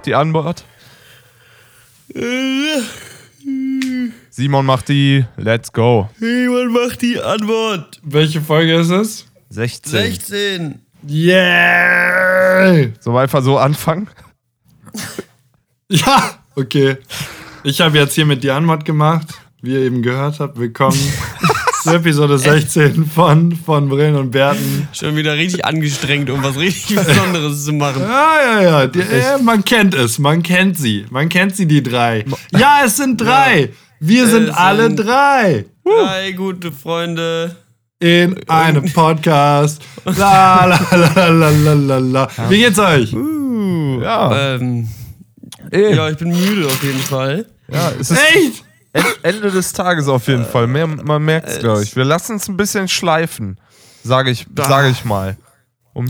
macht die Antwort. Simon macht die. Let's go. Jemand macht die Antwort. Welche Folge ist es? 16. 16. Yeah! So einfach so anfangen? Ja, okay. Ich habe jetzt hiermit die Antwort gemacht, wie ihr eben gehört habt. Willkommen zur Episode 16 von, von Brillen und Bärten. Schon wieder richtig angestrengt, um was richtig Besonderes zu machen. Ja, ja, ja. Die, äh, man kennt es, man kennt sie. Man kennt sie, die drei. Ja, es sind drei. Wir sind Es alle sind- drei. Drei gute Freunde. In einem Podcast. La, la, la, la, la, la, la. Wie geht's euch? Ja. Ähm, ja, ich bin müde auf jeden Fall. ja es ist Echt? En- Ende des Tages auf jeden Fall. Mehr, man merkt es, glaube ich. Wir lassen es ein bisschen schleifen. Sage ich, sage ich mal.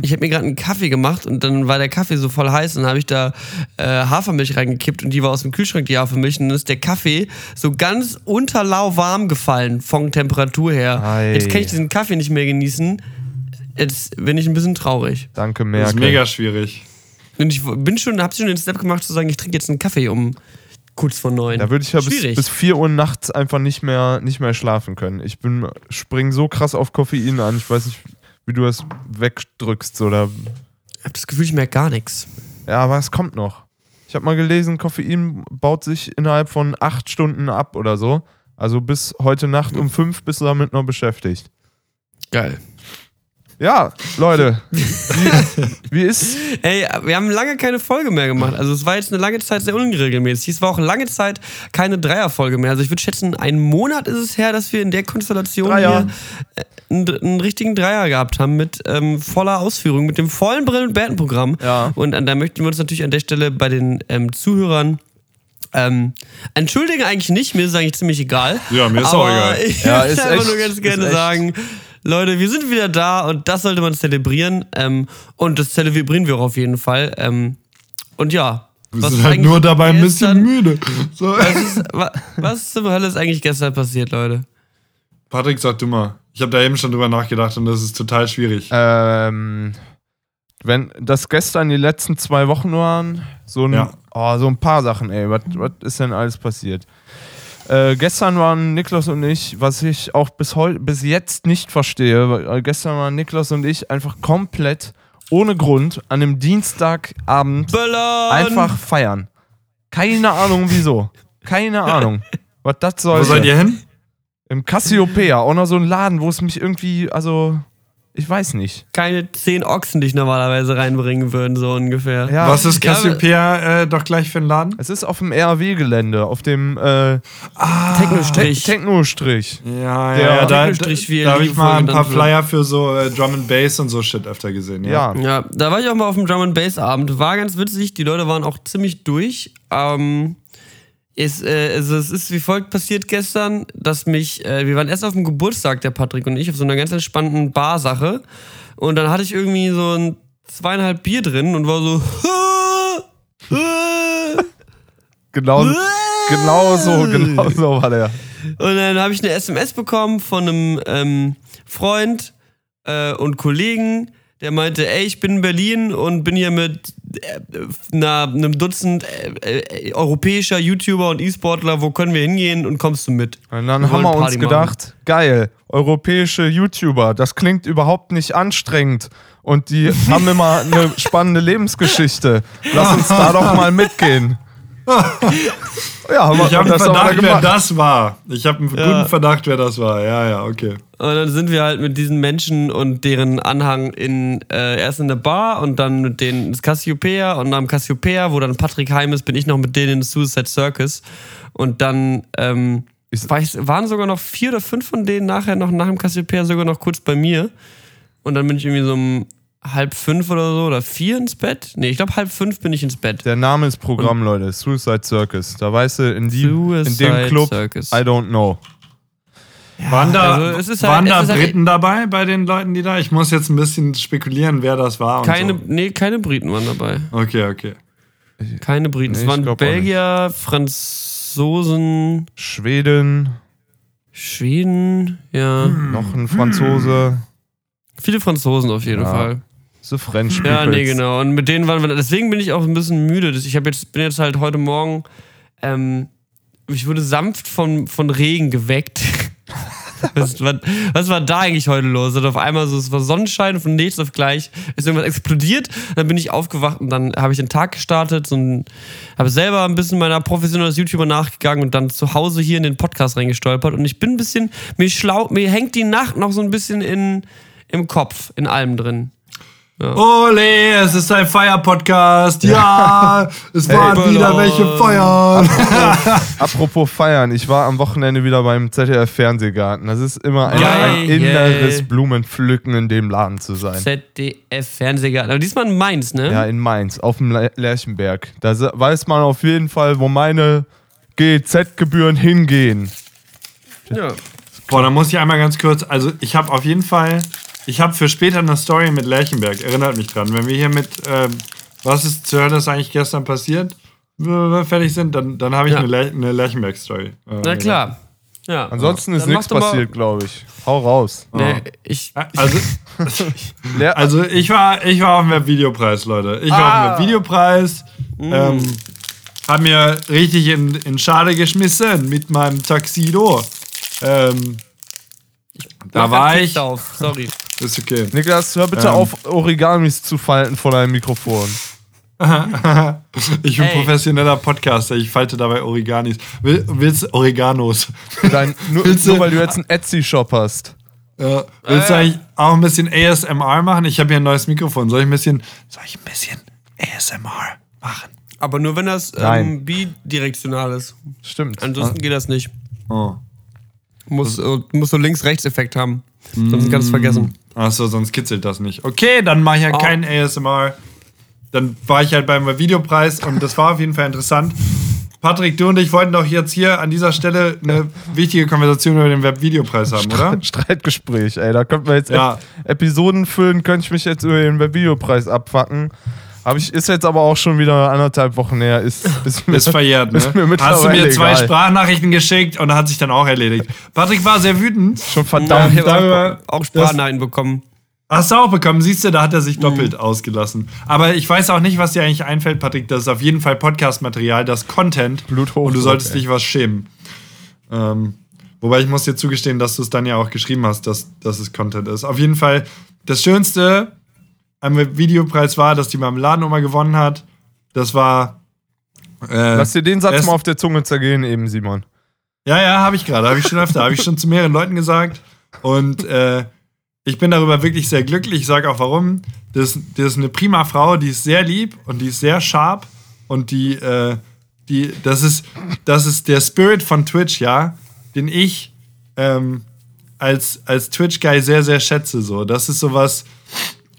Ich habe mir gerade einen Kaffee gemacht und dann war der Kaffee so voll heiß und dann habe ich da äh, Hafermilch reingekippt und die war aus dem Kühlschrank, die Hafermilch. Und dann ist der Kaffee so ganz unterlauwarm gefallen von Temperatur her. Ei. Jetzt kann ich diesen Kaffee nicht mehr genießen. Jetzt bin ich ein bisschen traurig. Danke, Das Merkel. ist mega schwierig. Und ich bin schon, hab schon den Step gemacht zu sagen, ich trinke jetzt einen Kaffee um kurz vor neun. Da würde ich ja bis, Schwierig. bis 4 Uhr nachts einfach nicht mehr, nicht mehr schlafen können. Ich bin, spring so krass auf Koffein an. Ich weiß nicht, wie du das wegdrückst oder. Ich habe das Gefühl, ich merke gar nichts. Ja, aber es kommt noch. Ich habe mal gelesen, Koffein baut sich innerhalb von 8 Stunden ab oder so. Also bis heute Nacht um 5 bist du damit noch beschäftigt. Geil. Ja, Leute. Wie, wie ist. Ey, wir haben lange keine Folge mehr gemacht. Also es war jetzt eine lange Zeit sehr unregelmäßig. Es war auch lange Zeit keine Dreierfolge mehr. Also ich würde schätzen, einen Monat ist es her, dass wir in der Konstellation Dreier. hier äh, einen, einen richtigen Dreier gehabt haben mit ähm, voller Ausführung, mit dem vollen Brillen- und Bärten-Programm. Ja. Und an, da möchten wir uns natürlich an der Stelle bei den ähm, Zuhörern ähm, entschuldigen eigentlich nicht, mir ist es eigentlich ziemlich egal. Ja, mir ist Aber auch egal. Ich Ja, würde einfach echt- nur ganz gerne echt. sagen, Leute, wir sind wieder da und das sollte man zelebrieren. Ähm, und das zelebrieren wir auch auf jeden Fall. Ähm, und ja. Wir was sind ist halt nur dabei ein bisschen müde. So. Was, ist, wa, was zur Hölle ist eigentlich gestern passiert, Leute? Patrick, sag du mal. Ich habe da eben schon drüber nachgedacht und das ist total schwierig. Ähm, wenn das gestern die letzten zwei Wochen waren, so ein, Ja. oh, so ein paar Sachen, ey. Was ist denn alles passiert? Äh, gestern waren Niklas und ich, was ich auch bis heute, bis jetzt nicht verstehe, weil äh, gestern waren Niklas und ich einfach komplett ohne Grund an einem Dienstagabend Böllern! einfach feiern. Keine Ahnung wieso. Keine Ahnung. Was das soll. Wo seid ihr hin? Im Cassiopeia, auch noch so ein Laden, wo es mich irgendwie, also, ich weiß nicht. Keine zehn Ochsen, die ich normalerweise reinbringen würden, so ungefähr. Ja, Was ist Cassiopeia äh, doch gleich für ein Laden? Es ist auf dem RW-Gelände, auf dem äh, Techno-Strich. Te Techno-Strich. Ja, Der ja, ja. Da, da, Technostrich, wie da habe ich mal ein paar. Flyer für so äh, Drum and Bass und so Shit öfter gesehen. Ja. Ja. Ja, da war ich auch mal auf dem Drum and Bass Abend. War ganz witzig. Die Leute waren auch ziemlich durch. Ähm, es, äh, also es ist wie folgt passiert gestern, dass mich, äh, wir waren erst auf dem Geburtstag, der Patrick und ich, auf so einer ganz entspannten Barsache. Und dann hatte ich irgendwie so ein zweieinhalb Bier drin und war so. Genau, genau so, genau so war der. Und dann habe ich eine SMS bekommen von einem ähm, Freund äh, und Kollegen, der meinte, ey, ich bin in Berlin und bin hier mit äh, einer, einem Dutzend äh, äh, europäischer YouTuber und E-Sportler, wo können wir hingehen und kommst du mit? Und dann Wir haben wir uns gedacht, geil, europäische YouTuber, das klingt überhaupt nicht anstrengend. Und die haben immer eine spannende Lebensgeschichte. Lass uns da doch mal mitgehen. Ja, haben wir Ich habe einen Verdacht, wer das war. Ich habe einen Ja. guten Verdacht, wer das war. Ja, ja, okay. Und dann sind wir halt mit diesen Menschen und deren Anhang in äh, erst in der Bar und dann mit denen ins Cassiopeia und am Cassiopeia, wo dann Patrick heim ist, bin ich noch mit denen in Suicide Circus. Und dann ähm, Ist- weiß, waren sogar noch vier oder fünf von denen nachher noch nach dem Cassiopeia sogar noch kurz bei mir. Und dann bin ich irgendwie so um halb fünf oder so oder vier ins Bett. Nee, ich glaube halb fünf bin ich ins Bett. Der Name ist Programm, Leute. Suicide Circus. Da weißt du, in, die, in dem Club, Circus. I don't know. Waren da, also es ist halt- waren es da ist halt- Briten dabei bei den Leuten, die da? Ich muss jetzt ein bisschen spekulieren, wer das war. Und Keine, So. nee, keine Briten waren dabei. Okay, okay. Keine Briten. Nee, es waren Belgier, Franzosen, Schweden, Schweden, ja. noch ein Franzose. Viele Franzosen auf jeden Ja. Fall. So French Ja, nee, Peoples. genau. Und mit denen waren wir. Deswegen bin ich auch ein bisschen müde. Ich hab jetzt, bin jetzt halt heute Morgen. Ähm, ich wurde sanft von, von Regen geweckt. Was, was, was war da eigentlich heute los? Und auf einmal so, es war Sonnenschein und von nichts auf gleich ist irgendwas explodiert. Dann bin ich aufgewacht und dann habe ich den Tag gestartet und habe selber ein bisschen meiner Profession als YouTuber nachgegangen und dann zu Hause hier in den Podcast reingestolpert. Und ich bin ein bisschen, mir schlau, mir hängt die Nacht noch so ein bisschen in, im Kopf, in allem drin. Ole, es ist ein Feier-Podcast. Ja, es waren Hey, wieder Ballon. welche feiern. Apropos feiern, ich war am Wochenende wieder beim ZDF Fernsehgarten. Das ist immer ein, ein inneres Blumenpflücken in dem Laden zu sein. ZDF Fernsehgarten. Aber diesmal in Mainz, ne? Ja, in Mainz, auf dem Le- Lerchenberg. Da weiß man auf jeden Fall, wo meine GZ-Gebühren hingehen. Ja. Boah, da muss ich einmal ganz kurz, also ich habe auf jeden Fall, ich habe für später eine Story mit Lerchenberg, erinnert mich dran. Wenn wir hier mit, ähm, was ist zu hören, das eigentlich gestern passiert, fertig sind, dann, dann habe ich Ja. eine, Ler eine Lerchenberg-Story. Äh, Na klar. Ja. Ansonsten ist nichts passiert, glaube ich. Hau raus. Nee, ich, Also, Leer also ich war, ich war auf dem Webvideopreis, Leute. Ich war Ah. auf dem Webvideopreis, ähm, hab mir richtig in, in Schade geschmissen mit meinem Taxido. Ähm, da war ich. Auf. Sorry. Ist okay. Niklas, hör bitte Ähm. auf, Origamis zu falten vor deinem Mikrofon. Ich bin Ey. professioneller Podcaster, ich falte dabei Origanis. Will, willst Oreganos? Dein, nur, Willst du- nur weil du jetzt einen Etsy-Shop hast. Ja. Willst du Äh. eigentlich auch ein bisschen ASMR machen? Ich habe hier ein neues Mikrofon. Soll ich ein bisschen, soll ich ein bisschen ASMR machen? Aber nur wenn das ähm, bidirektional ist. Stimmt. Ansonsten geht das nicht. Oh. Muss, äh, muss so Links-Rechts-Effekt haben. Sonst kannst du es vergessen. Achso, sonst kitzelt das nicht. Okay, dann mache ich ja Oh. keinen ASMR. Dann war ich halt beim Videopreis und das war auf jeden Fall interessant. Patrick, du und ich wollten doch jetzt hier an dieser Stelle eine wichtige Konversation über den Webvideopreis haben, oder? Streitgespräch, ey. Da könnten wir jetzt Ja. Ep Episoden füllen, könnte ich mich jetzt über den Webvideopreis abfacken. Hab ich, ist jetzt aber auch schon wieder anderthalb Wochen her. Ist, ist, mir, Ist verjährt, ne? Ist mir Hast du mir zwei egal. Sprachnachrichten geschickt und hat sich dann auch erledigt. Patrick war sehr wütend. Schon Ja, verdammt. ich habe darüber- auch, Sprachnachrichten bekommen. Hast du auch bekommen, siehst du, da hat er sich doppelt ausgelassen. Aber ich weiß auch nicht, was dir eigentlich einfällt, Patrick. Das ist auf jeden Fall Podcast-Material, das Content. Bluthochdruck, Und du solltest dich was schämen. Ähm, wobei ich muss dir zugestehen, dass du es dann ja auch geschrieben hast, dass, dass es Content ist. Auf jeden Fall, das Schönste am Videopreis war, dass die Marmeladenoma gewonnen hat. Das war. Äh, Lass dir den Satz mal auf der Zunge zergehen, eben, Simon. Ja, ja, habe ich gerade. Habe ich schon öfter. habe ich schon zu mehreren Leuten gesagt. Und äh, ich bin darüber wirklich sehr glücklich. Ich sage auch warum. Das, das ist eine prima Frau, die ist sehr lieb und die ist sehr sharp. Und die, äh, die, das ist, das ist der Spirit von Twitch, ja, den ich ähm, als, als Twitch-Guy sehr, sehr schätze. So. Das ist sowas,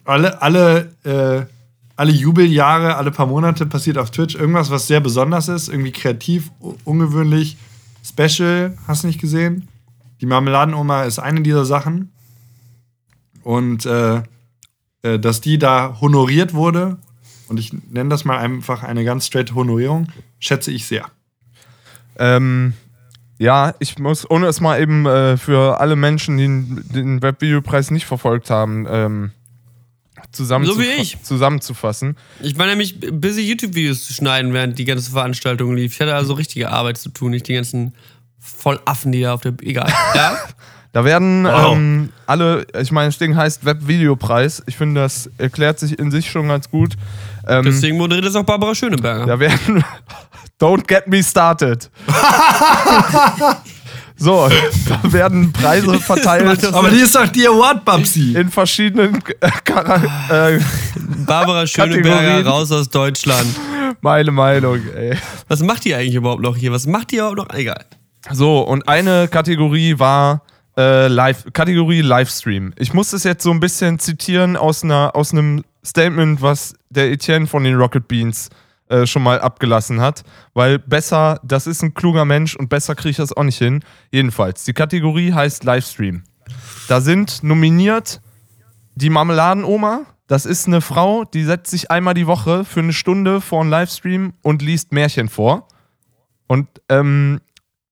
alle, alle, äh, alle Jubeljahre, alle paar Monate passiert auf Twitch irgendwas, was sehr besonders ist, irgendwie kreativ, ungewöhnlich, special, hast du nicht gesehen? Die Marmeladenoma ist eine dieser Sachen. Und äh, äh, dass die da honoriert wurde, und ich nenne das mal einfach eine ganz straight Honorierung, schätze ich sehr. Ähm, ja, ich muss, ohne es mal eben äh, für alle Menschen, die den Webvideopreis nicht verfolgt haben, ähm, zusammen So wie ich. zusammenzufassen. Ich war nämlich busy, YouTube-Videos zu schneiden, während die ganze Veranstaltung lief. Ich hatte also richtige Arbeit zu tun, nicht die ganzen Vollaffen, die da auf der. Egal. Ja? Da werden Wow. ähm, alle, ich meine, das Ding heißt Webvideopreis. Ich finde, das erklärt sich in sich schon ganz gut. Ähm, Deswegen moderiert das auch Barbara Schöneberger. da werden. Don't get me started. so, da werden Preise verteilt Aber die ist doch die Award Babsi. in verschiedenen äh, Chara- äh, Barbara Schöneberger Kategorien. raus aus Deutschland. meine Meinung, ey. Was macht die eigentlich überhaupt noch hier? Was macht die überhaupt noch? Egal. So, und eine Kategorie war äh, Live, Kategorie Livestream. Ich muss es jetzt so ein bisschen zitieren aus, einer, aus einem Statement, was der Etienne von den Rocket Beans äh, schon mal abgelassen hat, weil besser, das ist ein kluger Mensch und besser kriege ich das auch nicht hin. Jedenfalls, die Kategorie heißt Livestream. Da sind nominiert die Marmeladenoma. Das ist eine Frau, die setzt sich einmal die Woche für eine Stunde vor einen Livestream und liest Märchen vor. Und ähm,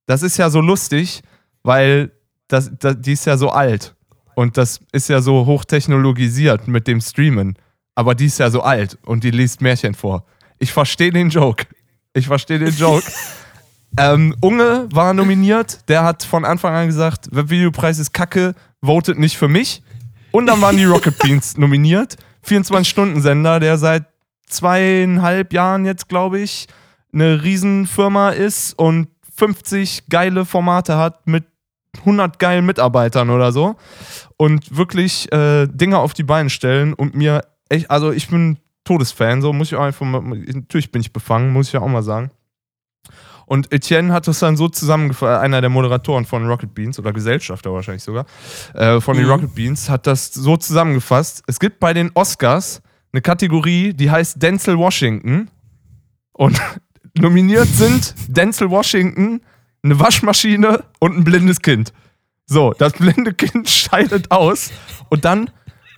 das ist ja so lustig, weil das, das, die ist ja so alt. Und das ist ja so hochtechnologisiert mit dem Streamen. aber die ist ja so alt und die liest Märchen vor. Ich verstehe den Joke. Ich verstehe den Joke. ähm, Unge war nominiert. Der hat von Anfang an gesagt, Webvideopreis ist kacke, votet nicht für mich. Und dann waren die Rocket Beans nominiert. 24-Stunden-Sender, der seit zweieinhalb Jahren jetzt, glaube ich, eine Riesenfirma ist und 50 geile Formate hat mit 100 geilen Mitarbeitern oder so und wirklich äh, Dinge auf die Beine stellen und mir echt, also ich bin Todesfan, so muss ich auch einfach mal, natürlich bin ich befangen, muss ich ja auch mal sagen. Und Etienne hat das dann so zusammengefasst, einer der Moderatoren von Rocket Beans oder Gesellschafter wahrscheinlich sogar, äh, von den Mhm. Rocket Beans, hat das so zusammengefasst. Es gibt bei den Oscars eine Kategorie, die heißt Denzel Washington. Und nominiert sind Denzel Washington, eine Waschmaschine und ein blindes Kind. So, das blinde Kind scheidet aus und dann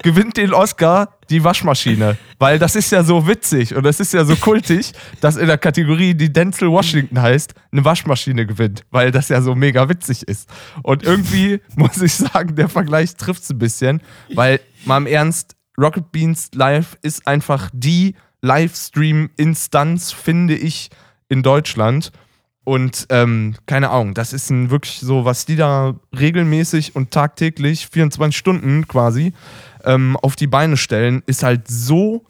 gewinnt den Oscar die Waschmaschine. Weil das ist ja so witzig und das ist ja so kultig, dass in der Kategorie, die Denzel Washington heißt, eine Waschmaschine gewinnt. Weil das ja so mega witzig ist. Und irgendwie muss ich sagen, der Vergleich trifft es ein bisschen. Weil, mal im Ernst, Rocket Beans Live ist einfach die Livestream-Instanz, finde ich, in Deutschland. Und ähm, keine Ahnung, das ist ein wirklich so, was die da regelmäßig und tagtäglich, 24 Stunden quasi, ähm, auf die Beine stellen, ist halt so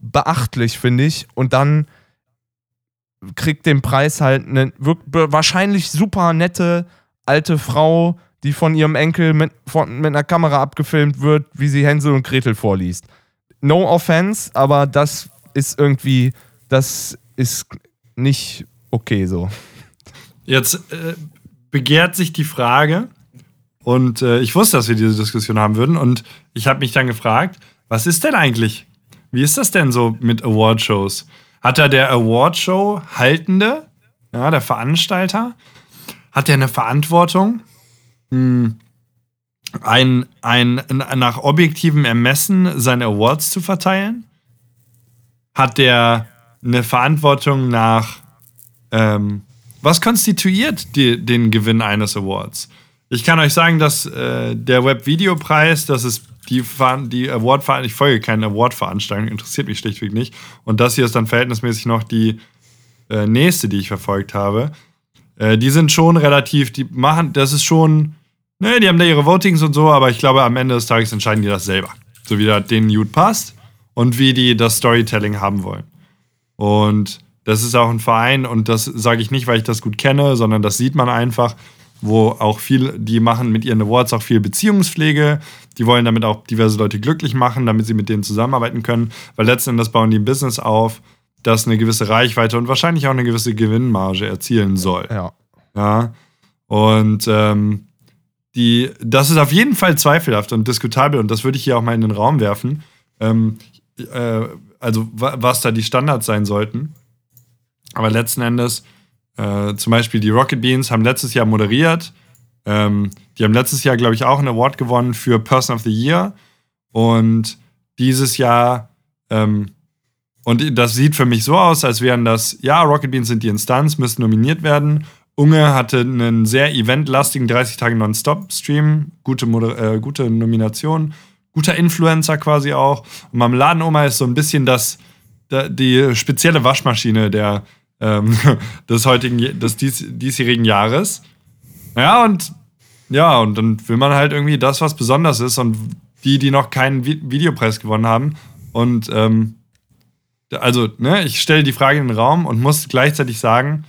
beachtlich, finde ich. Und dann kriegt den Preis halt eine wahrscheinlich super nette alte Frau, die von ihrem Enkel mit, von, mit einer Kamera abgefilmt wird, wie sie Hänsel und Gretel vorliest. No offense, aber das ist irgendwie, das ist nicht okay so. Jetzt äh, begehrt sich die Frage, und äh, ich wusste, dass wir diese Diskussion haben würden, und ich habe mich dann gefragt, was ist denn eigentlich? Wie ist das denn so mit Awardshows? Hat da der Awardshow-Haltende, ja, der Veranstalter, hat der eine Verantwortung, hm, ein, ein, nach objektivem Ermessen seine Awards zu verteilen? Hat der eine Verantwortung nach ähm, was konstituiert die, den Gewinn eines Awards? Ich kann euch sagen, dass äh, der Webvideopreis, das ist die, die award ich folge keine Award-Veranstaltung, interessiert mich schlichtweg nicht. Und das hier ist dann verhältnismäßig noch die äh, nächste, die ich verfolgt habe. Äh, die sind schon relativ, die machen, das ist schon, ne, die haben da ihre Votings und so, aber ich glaube, am Ende des Tages entscheiden die das selber. So wie das denen gut passt und wie die das Storytelling haben wollen. Und das ist auch ein Verein und das sage ich nicht, weil ich das gut kenne, sondern das sieht man einfach, wo auch viel, die machen mit ihren Awards auch viel Beziehungspflege. Die wollen damit auch diverse Leute glücklich machen, damit sie mit denen zusammenarbeiten können, weil letzten Endes bauen die ein Business auf, das eine gewisse Reichweite und wahrscheinlich auch eine gewisse Gewinnmarge erzielen soll. Ja. Ja. Und ähm, die, das ist auf jeden Fall zweifelhaft und diskutabel und das würde ich hier auch mal in den Raum werfen. Ähm, äh, also, wa was da die Standards sein sollten. Aber letzten Endes, äh, zum Beispiel die Rocket Beans haben letztes Jahr moderiert. Ähm, die haben letztes Jahr, glaube ich, auch einen Award gewonnen für Person of the Year. Und dieses Jahr, ähm, und das sieht für mich so aus, als wären das, ja, Rocket Beans sind die Instanz, müssen nominiert werden. Unge hatte einen sehr eventlastigen 30 Tage Non-Stop-Stream, gute, äh, gute Nomination, guter Influencer quasi auch. Und Marmeladenoma ist so ein bisschen das, da- die spezielle Waschmaschine der, ähm, des heutigen, des dies, diesjährigen Jahres. Ja, und ja, und dann will man halt irgendwie das, was besonders ist und die, die noch keinen Vi Videopreis gewonnen haben. Und ähm, also, ne, ich stelle die Frage in den Raum und muss gleichzeitig sagen,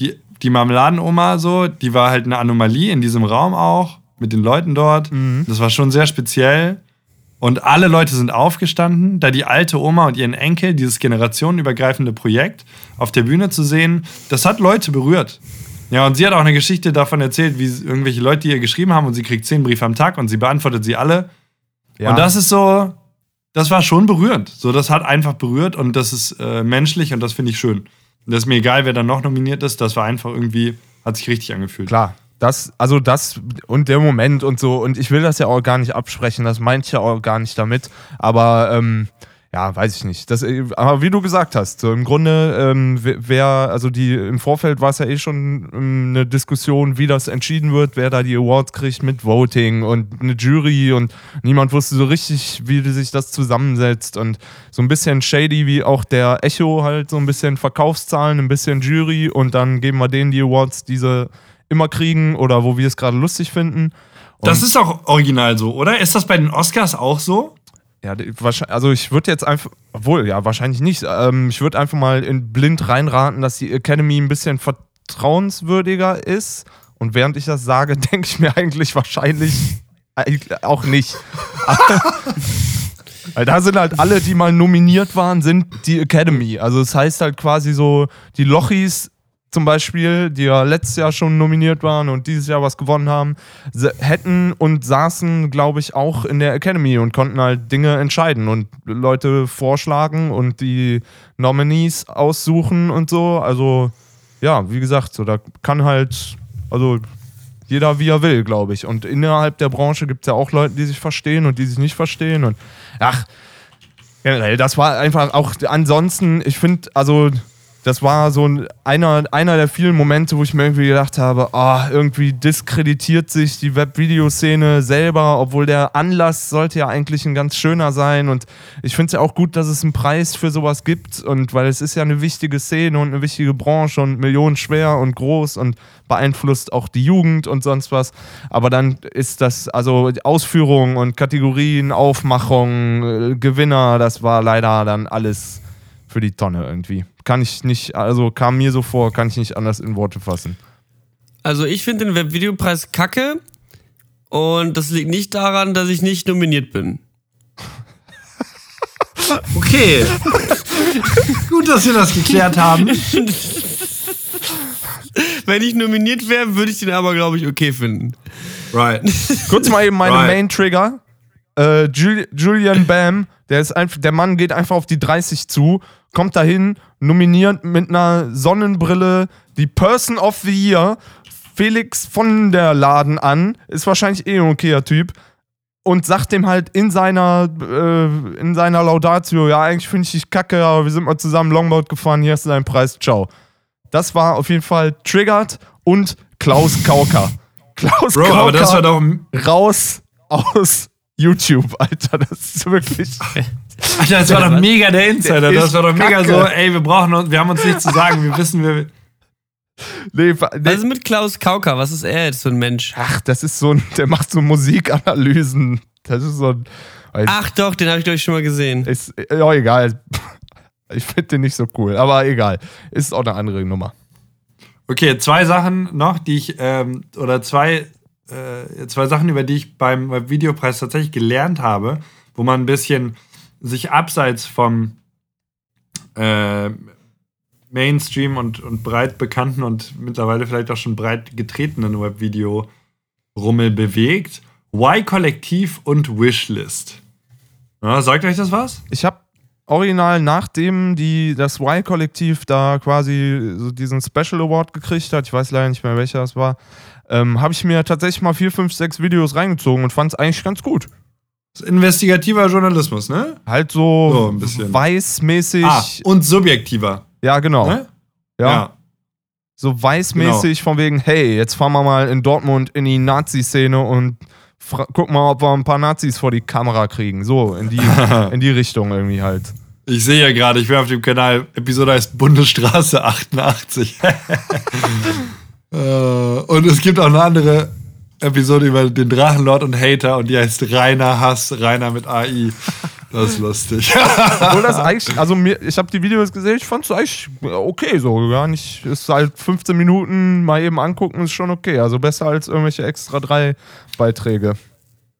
die, die Marmeladenoma so, die war halt eine Anomalie in diesem Raum auch, mit den Leuten dort. Das war schon sehr speziell. Und alle Leute sind aufgestanden, da die alte Oma und ihren Enkel, dieses generationenübergreifende Projekt auf der Bühne zu sehen, das hat Leute berührt. Ja, und sie hat auch eine Geschichte davon erzählt, wie irgendwelche Leute ihr geschrieben haben und sie kriegt zehn Briefe am Tag und sie beantwortet sie alle. ja. Und das ist so, das war schon berührend. So, das hat einfach berührt und das ist äh, menschlich und das finde ich schön. Und das ist mir egal, wer dann noch nominiert ist, das war einfach irgendwie, hat sich richtig angefühlt. Klar, das, also das und der Moment und so, und ich will das ja auch gar nicht absprechen, das meint ja auch gar nicht damit, aber ähm, ja, weiß ich nicht. Das, aber wie du gesagt hast, so im Grunde, ähm, wer, also die im Vorfeld war es ja eh schon ähm, eine Diskussion, wie das entschieden wird, wer da die Awards kriegt mit Voting und eine Jury und niemand wusste so richtig, wie sich das zusammensetzt. Und so ein bisschen shady wie auch der Echo halt, so ein bisschen Verkaufszahlen, ein bisschen Jury und dann geben wir denen die Awards, die sie immer kriegen oder wo wir es gerade lustig finden. Und Das ist auch original so, oder? Ist das bei den Oscars auch so? Ja, also ich würde jetzt einfach, obwohl, ja, wahrscheinlich nicht. Ähm, ich würde einfach mal in blind reinraten, dass die Academy ein bisschen vertrauenswürdiger ist. Und während ich das sage, denke ich mir eigentlich wahrscheinlich auch nicht. Weil da sind halt alle, die mal nominiert waren, sind die Academy. Also es heißt halt quasi so, die Lochis zum Beispiel, die ja letztes Jahr schon nominiert waren und dieses Jahr was gewonnen haben, hätten und saßen, glaube ich, auch in der Academy und konnten halt Dinge entscheiden und Leute vorschlagen und die Nominees aussuchen und so. Also, ja, wie gesagt, so da kann halt, also jeder wie er will, glaube ich. Und innerhalb der Branche gibt es ja auch Leute, die sich verstehen und die sich nicht verstehen. Und ach, generell, das war einfach auch ansonsten, ich finde, also das war so ein, einer, einer der vielen Momente, wo ich mir irgendwie gedacht habe, ah, irgendwie diskreditiert sich die Webvideoszene selber, obwohl der Anlass sollte ja eigentlich ein ganz schöner sein. Und ich finde es ja auch gut, dass es einen Preis für sowas gibt. Und weil es ist ja eine wichtige Szene und eine wichtige Branche und millionenschwer und groß und beeinflusst auch die Jugend und sonst was. Aber dann ist das, also die Ausführung und Kategorien, Aufmachung, äh, Gewinner, das war leider dann alles für die Tonne irgendwie. Kann ich nicht, also kam mir so vor, kann ich nicht anders in Worte fassen. Also ich finde den Webvideopreis kacke und das liegt nicht daran, dass ich nicht nominiert bin. Okay. Gut, dass wir das geklärt haben. Wenn ich nominiert wäre, würde ich den aber, glaube ich, okay finden. Right. Kurz mal eben meine Right. Main Trigger. Äh, Jul Julian Bam, der ist einfach, der Mann geht einfach auf die 30 zu, kommt dahin, nominiert mit einer Sonnenbrille die Person of the Year, Felix von der Laden an, ist wahrscheinlich eh ein okayer Typ und sagt dem halt in seiner äh, in seiner Laudatio, ja eigentlich finde ich dich kacke, aber wir sind mal zusammen Longboard gefahren, hier hast du deinen Preis, ciao. Das war auf jeden Fall triggert und Klaus Kauker. Klaus Bro, Kauker aber das war doch. raus aus YouTube, Alter. Das ist wirklich. Alter, das war doch mega der Insider. Der Das war doch mega kacke. so, ey, wir brauchen uns, wir haben uns nichts zu sagen, wir wissen, wir. Nee, nee. Was ist mit Klaus Kauker? Was ist er jetzt für ein Mensch? Ach, das ist so ein. Der macht so Musikanalysen. Das ist so ein. Ach doch, den habe ich, glaube ich, schon mal gesehen. Ist, ja, egal. Ich finde den nicht so cool, aber egal. Ist auch eine andere Nummer. Okay, zwei Sachen noch, die ich, ähm, oder zwei, äh, zwei Sachen, über die ich beim, beim Videopreis tatsächlich gelernt habe, wo man ein bisschen sich abseits vom äh, Mainstream und, und breit bekannten und mittlerweile vielleicht auch schon breit getretenen Webvideo-Rummel bewegt. Y-Kollektiv und Wishlist. Ja, sagt euch das was? Ich habe original, nachdem die, das Y-Kollektiv da quasi so diesen Special Award gekriegt hat, ich weiß leider nicht mehr welcher es war, ähm, habe ich mir tatsächlich mal vier, fünf, sechs Videos reingezogen und fand es eigentlich ganz gut. Das ist investigativer Journalismus, ne? Halt so, So, ein bisschen. weißmäßig. Ah, und subjektiver. ja, genau. Ne? Ja. So weißmäßig Genau. von wegen, hey, jetzt fahren wir mal in Dortmund in die Nazi-Szene und gucken mal, ob wir ein paar Nazis vor die Kamera kriegen. So, in die, in die Richtung irgendwie halt. Ich sehe ja gerade, ich bin auf dem Kanal, Episode heißt Bundesstraße 88. Äh, und es gibt auch eine andere Episode über den Drachenlord und Hater und die heißt Rainer Hass, Rainer mit AI. Das ist lustig. Obwohl das eigentlich, also mir, ich habe die Videos gesehen, ich fand es eigentlich okay so. Gar nicht, ist halt 15 Minuten mal eben angucken, ist schon okay. Also besser als irgendwelche extra drei Beiträge.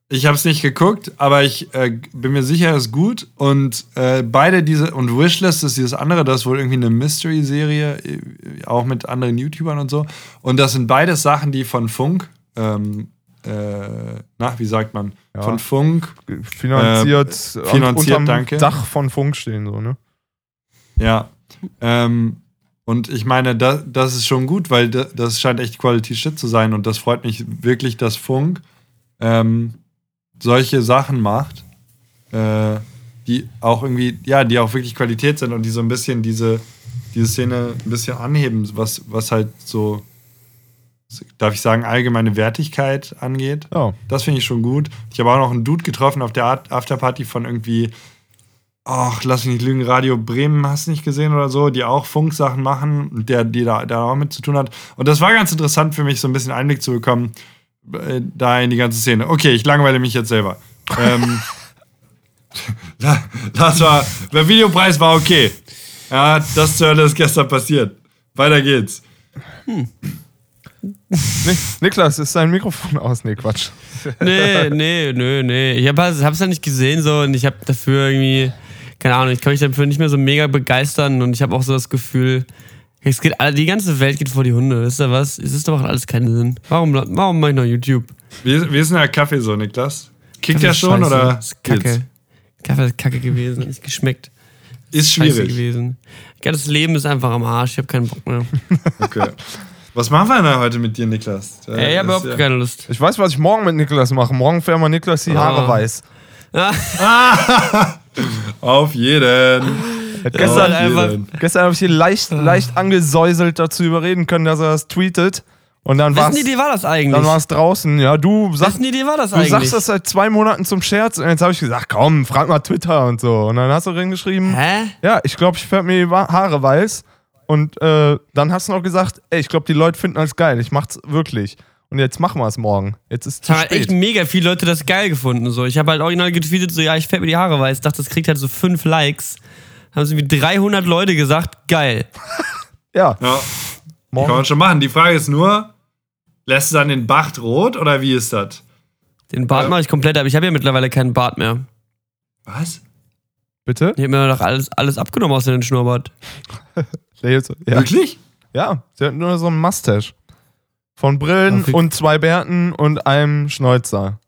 Ich habe es nicht geguckt, aber ich äh, bin mir sicher, es ist gut. Und äh, beide diese, und Wishlist ist dieses andere, das ist wohl irgendwie eine Mystery-Serie, äh, auch mit anderen YouTubern und so. Und das sind beides Sachen, die von Funk, ähm, äh, na, wie sagt man, Ja. von Funk, Finanziert, Äh, finanziert, unterm danke. Dach von Funk stehen, so, ne? ja. Ähm, und ich meine, da, das ist schon gut, weil da, das scheint echt Quality Shit zu sein. Und das freut mich wirklich, dass Funk ähm, solche Sachen macht. Äh, die auch irgendwie, ja, die auch wirklich Qualität sind und die so ein bisschen diese, diese Szene ein bisschen anheben, was, was halt so, darf ich sagen, allgemeine Wertigkeit angeht. Ja. Das finde ich schon gut. Ich habe auch noch einen Dude getroffen auf der Art- Afterparty von irgendwie, ach, lass mich nicht lügen, Radio Bremen, hast du nicht gesehen oder so, die auch Funksachen machen, und der, die da, da auch mit zu tun hat. Und das war ganz interessant für mich, so ein bisschen Einblick zu bekommen, äh, da in die ganze Szene. Okay, ich langweile mich jetzt selber. ähm, da- das war, der Videopreis war okay. Ja, das zur Hölle ist gestern passiert. Weiter geht's. Ni- Niklas, ist dein Mikrofon aus? Nee, Quatsch. Nee, nee, nee, nee. Ich hab, hab's ja nicht gesehen so und ich hab dafür irgendwie, keine Ahnung, ich kann mich dafür nicht mehr so mega begeistern und ich habe auch so das Gefühl, es geht, die ganze Welt geht vor die Hunde. Wisst ihr was? Es ist doch alles keinen Sinn. Warum, warum mach ich noch YouTube? Wie, ist- wie ist denn der Kaffee so, Niklas? Kickt Kaffee der ist schon scheiße. oder? Ist Kacke. geht's? Kaffee ist kacke gewesen, nicht geschmeckt. Ist Scheiße schwierig. gewesen. Ja, das Leben ist einfach am Arsch, ich habe keinen Bock mehr. Okay. Was machen wir denn heute mit dir, Niklas? Ey, ich habe überhaupt ja- keine Lust. Ich weiß, was ich morgen mit Niklas mache. Morgen fährt mal Niklas die Haare Ah. weiß. Auf jeden. Hat Ja, gestern einfach- gestern habe ich ihn leicht, leicht angesäuselt dazu überreden können, dass er das tweetet. Und dann war Wessen es Idee war das eigentlich? dann war's draußen. Ja, du sagst, Idee war das du eigentlich? sagst das seit zwei Monaten zum Scherz. Und jetzt habe ich gesagt, komm, frag mal Twitter und so. Und dann hast du drin geschrieben, Hä? ja, ich glaube, ich färbe mir die Haare weiß. Und äh, dann hast du noch gesagt, ey, ich glaube, die Leute finden das geil. Ich mach's wirklich. Und jetzt machen wir es morgen. Jetzt ist es Es zu haben halt echt spät. mega viele Leute das geil gefunden. So. Ich habe halt original getweetet, so, ja, ich färbe mir die Haare weiß. Ich dachte, das kriegt halt so fünf Likes. Haben sie wie 300 Leute gesagt, geil. Ja, Ja, kann morgen. man schon machen. Die Frage ist nur, lässt du dann den Bart rot oder wie ist das? Den Bart Ja. mache ich komplett, aber ich habe ja mittlerweile keinen Bart mehr. Was? Bitte? Ich habe mir doch alles, alles abgenommen aus dem Schnurrbart. Der jetzt- Ja. Wirklich? ja, sie hat nur so ein Mustache. Von Brillen Ach, und zwei Bärten und einem Schnäuzer.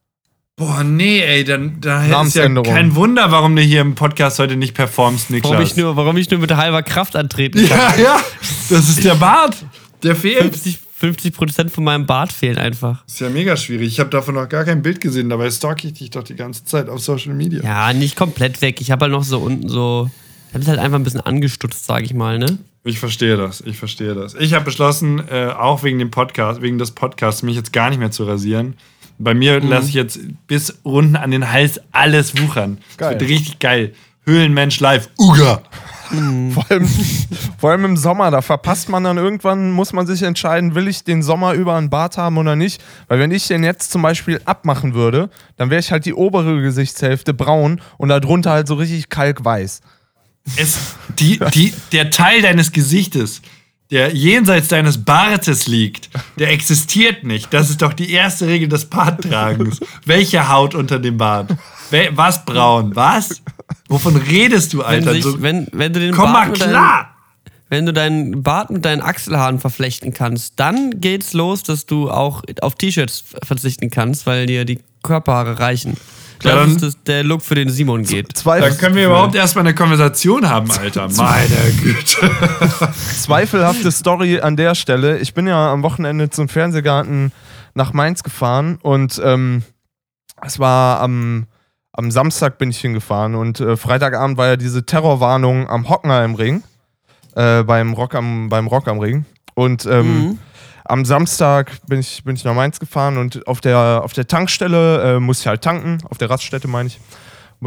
Boah, nee, ey, dann da ist ja kein Wunder, warum du hier im Podcast heute nicht performst, Niklas. Warum ich, nur, warum ich nur mit halber Kraft antreten kann. ja, ja, das ist der Bart. Der fehlt. 50, 50 Prozent von meinem Bart fehlen einfach. Ist ja mega schwierig. Ich habe davon noch gar kein Bild gesehen, dabei stalk ich dich doch die ganze Zeit auf Social Media. Ja, nicht komplett weg. Ich habe halt noch so unten so. Ich habe es halt einfach ein bisschen angestutzt, sage ich mal, ne? Ich verstehe das, ich verstehe das. Ich habe beschlossen, äh, auch wegen dem Podcast, wegen des Podcasts, mich jetzt gar nicht mehr zu rasieren. Bei mir Mhm. lasse ich jetzt bis unten an den Hals alles wuchern. Das Geil. wird richtig geil. Höhlenmensch live. Uga. Vor allem, vor allem im Sommer, da verpasst man dann irgendwann, muss man sich entscheiden, will ich den Sommer über einen Bart haben oder nicht. Weil wenn ich den jetzt zum Beispiel abmachen würde, dann wäre ich halt die obere Gesichtshälfte braun und darunter halt so richtig kalkweiß. Es, die, die, der Teil deines Gesichtes, der jenseits deines Bartes liegt, der existiert nicht. Das ist doch die erste Regel des Barttragens. Welche Haut unter dem Bart? Was braun? Was? Wovon redest du, Wenn, Alter? sich, so, wenn, wenn du den komm mal Bart deinen, klar! wenn du deinen Bart mit deinen Achselhaaren verflechten kannst, dann geht's los, dass du auch auf T-Shirts verzichten kannst, weil dir die Körperhaare reichen. Das dann- ist das, der Look, für den Simon geht. Zweifel, Dann können wir überhaupt erstmal eine Konversation haben, Alter. Meine Güte. zweifelhafte Story an der Stelle. Ich bin ja am Wochenende zum Fernsehgarten nach Mainz gefahren und ähm, es war am, am Samstag bin ich hingefahren und äh, Freitagabend war ja diese Terrorwarnung am Hockenheimring, äh, beim, Rock am, beim Rock am Ring. Und ähm, Mhm. Am Samstag bin ich, bin ich nach Mainz gefahren und auf der, auf der Tankstelle äh, muss ich halt tanken, auf der Raststätte meine ich.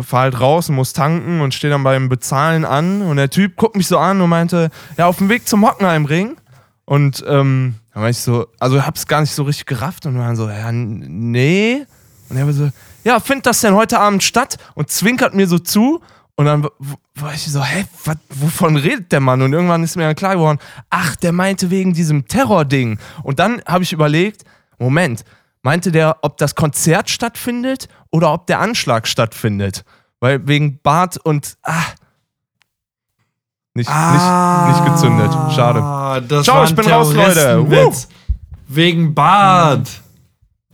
Fahr halt raus und muss tanken und stehe dann beim Bezahlen an und der Typ guckt mich so an und meinte, ja, auf dem Weg zum Hockenheimring. Und ähm, dann war ich so, also hab's gar nicht so richtig gerafft und war so, ja, nee. Und er war so, ja, findet das denn heute Abend statt? Und zwinkert mir so zu. Und dann war ich so, hä, wat, wovon redet der Mann? Und irgendwann ist mir dann klar geworden, ach, der meinte wegen diesem Terrording. Und dann habe ich überlegt, Moment, meinte der, ob das Konzert stattfindet oder ob der Anschlag stattfindet? Weil wegen Bart und, ah, nicht, nicht, nicht gezündet. Schade. Ah, das Ciao, ich bin raus, Leute. Wegen Bart.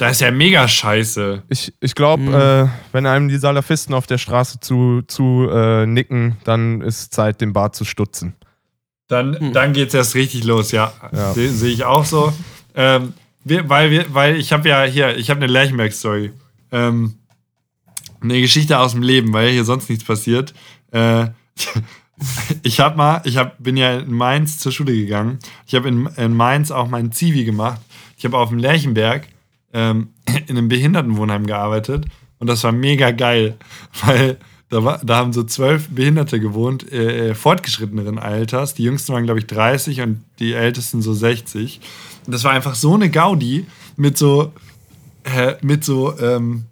Das ist ja mega scheiße. Ich, ich glaube, äh, wenn einem die Salafisten auf der Straße zu, zu äh, nicken, dann ist Zeit, den Bart zu stutzen. Dann, dann geht's erst richtig los, ja. Ja. Se- Sehe ich auch so. Ähm, wir, weil, wir, weil ich habe ja hier, ich habe eine Lerchenberg-Story. Ähm, eine Geschichte aus dem Leben, weil hier sonst nichts passiert. Äh, ich habe mal, ich hab, bin ja in Mainz zur Schule gegangen. Ich habe in, in Mainz auch meinen Zivi gemacht. Ich habe auf dem Lerchenberg ähm, in einem Behindertenwohnheim gearbeitet und das war mega geil, weil da, war, da haben so zwölf Behinderte gewohnt, äh, fortgeschritteneren Alters. Die jüngsten waren, glaube ich, 30 und die ältesten so 60. Und das war einfach so eine Gaudi mit so, äh, mit so, ähm,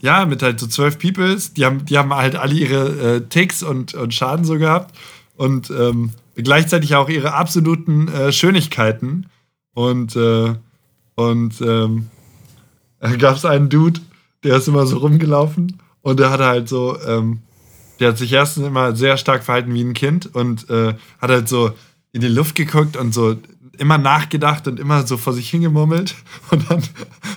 ja, mit halt so zwölf Peoples. Die haben, die haben halt alle ihre äh, Ticks und, und Schaden so gehabt. Und ähm, gleichzeitig auch ihre absoluten äh, Schönigkeiten. Und, äh, und ähm, gab es einen Dude, der ist immer so rumgelaufen und der hatte halt so, ähm, der hat sich erstens immer sehr stark verhalten wie ein Kind und äh, hat halt so in die Luft geguckt und so immer nachgedacht und immer so vor sich hingemurmelt. Und dann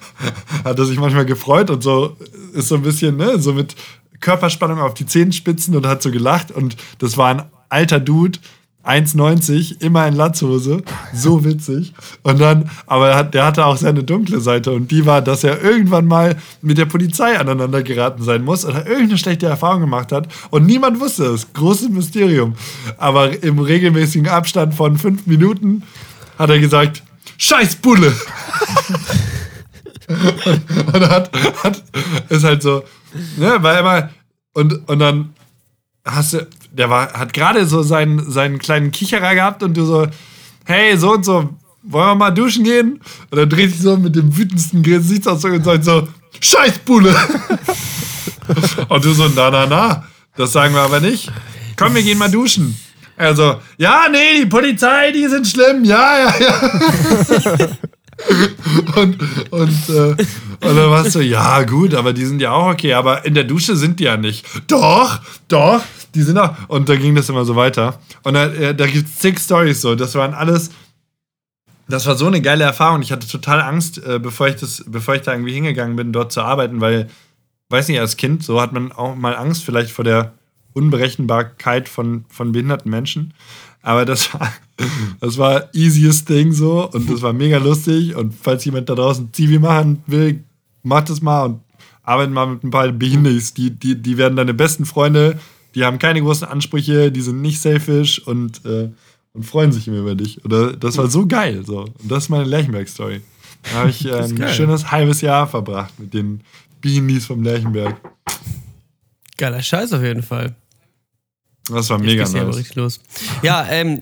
hat er sich manchmal gefreut und so ist so ein bisschen, ne, so mit Körperspannung auf die Zehenspitzen und hat so gelacht. Und das war ein alter Dude, 1,90, immer in Latzhose. So witzig. Und dann, aber der hatte auch seine dunkle Seite und die war, dass er irgendwann mal mit der Polizei aneinander geraten sein muss oder irgendeine schlechte Erfahrung gemacht hat und niemand wusste es. Großes Mysterium. Aber im regelmäßigen Abstand von fünf Minuten hat er gesagt, Scheiß Bulle! und, und hat, hat, ist halt so, ne, weil immer, und, und dann hast du, der war, hat gerade so seinen, seinen kleinen Kicherer gehabt und du so, hey, so und so, wollen wir mal duschen gehen? Und dann dreht sich so mit dem wütendsten Gesichtsausdruck und sagt so, Scheißbulle! und du so, na, na, na, das sagen wir aber nicht. Komm, wir gehen mal duschen. Also, ja, nee, die Polizei, die sind schlimm, ja, ja, ja. und, und, äh, und dann warst du, ja, gut, aber die sind ja auch okay, aber in der Dusche sind die ja nicht. Doch, doch, die sind auch. Und da ging das immer so weiter. Und da, äh, da gibt es zig Stories so. Das waren alles. Das war so eine geile Erfahrung. Ich hatte total Angst, äh, bevor, ich das, bevor ich da irgendwie hingegangen bin, dort zu arbeiten, weil, weiß nicht, als Kind, so hat man auch mal Angst vielleicht vor der Unberechenbarkeit von, von behinderten Menschen. Aber das war, das war easiest thing so und das war mega lustig. Und falls jemand da draußen Zivi machen will, macht das mal und arbeitet mal mit ein paar Behinderten. Die, die, die werden deine besten Freunde die haben keine großen Ansprüche, die sind nicht selfish und, äh, und freuen sich immer über dich. Oder das war so geil. So. Und das ist meine Lerchenberg-Story. Da habe ich äh, ein geil. schönes halbes Jahr verbracht mit den Beanies vom Lerchenberg. Geiler Scheiß auf jeden Fall. Das war mega nice. richtig los. Ja, ähm,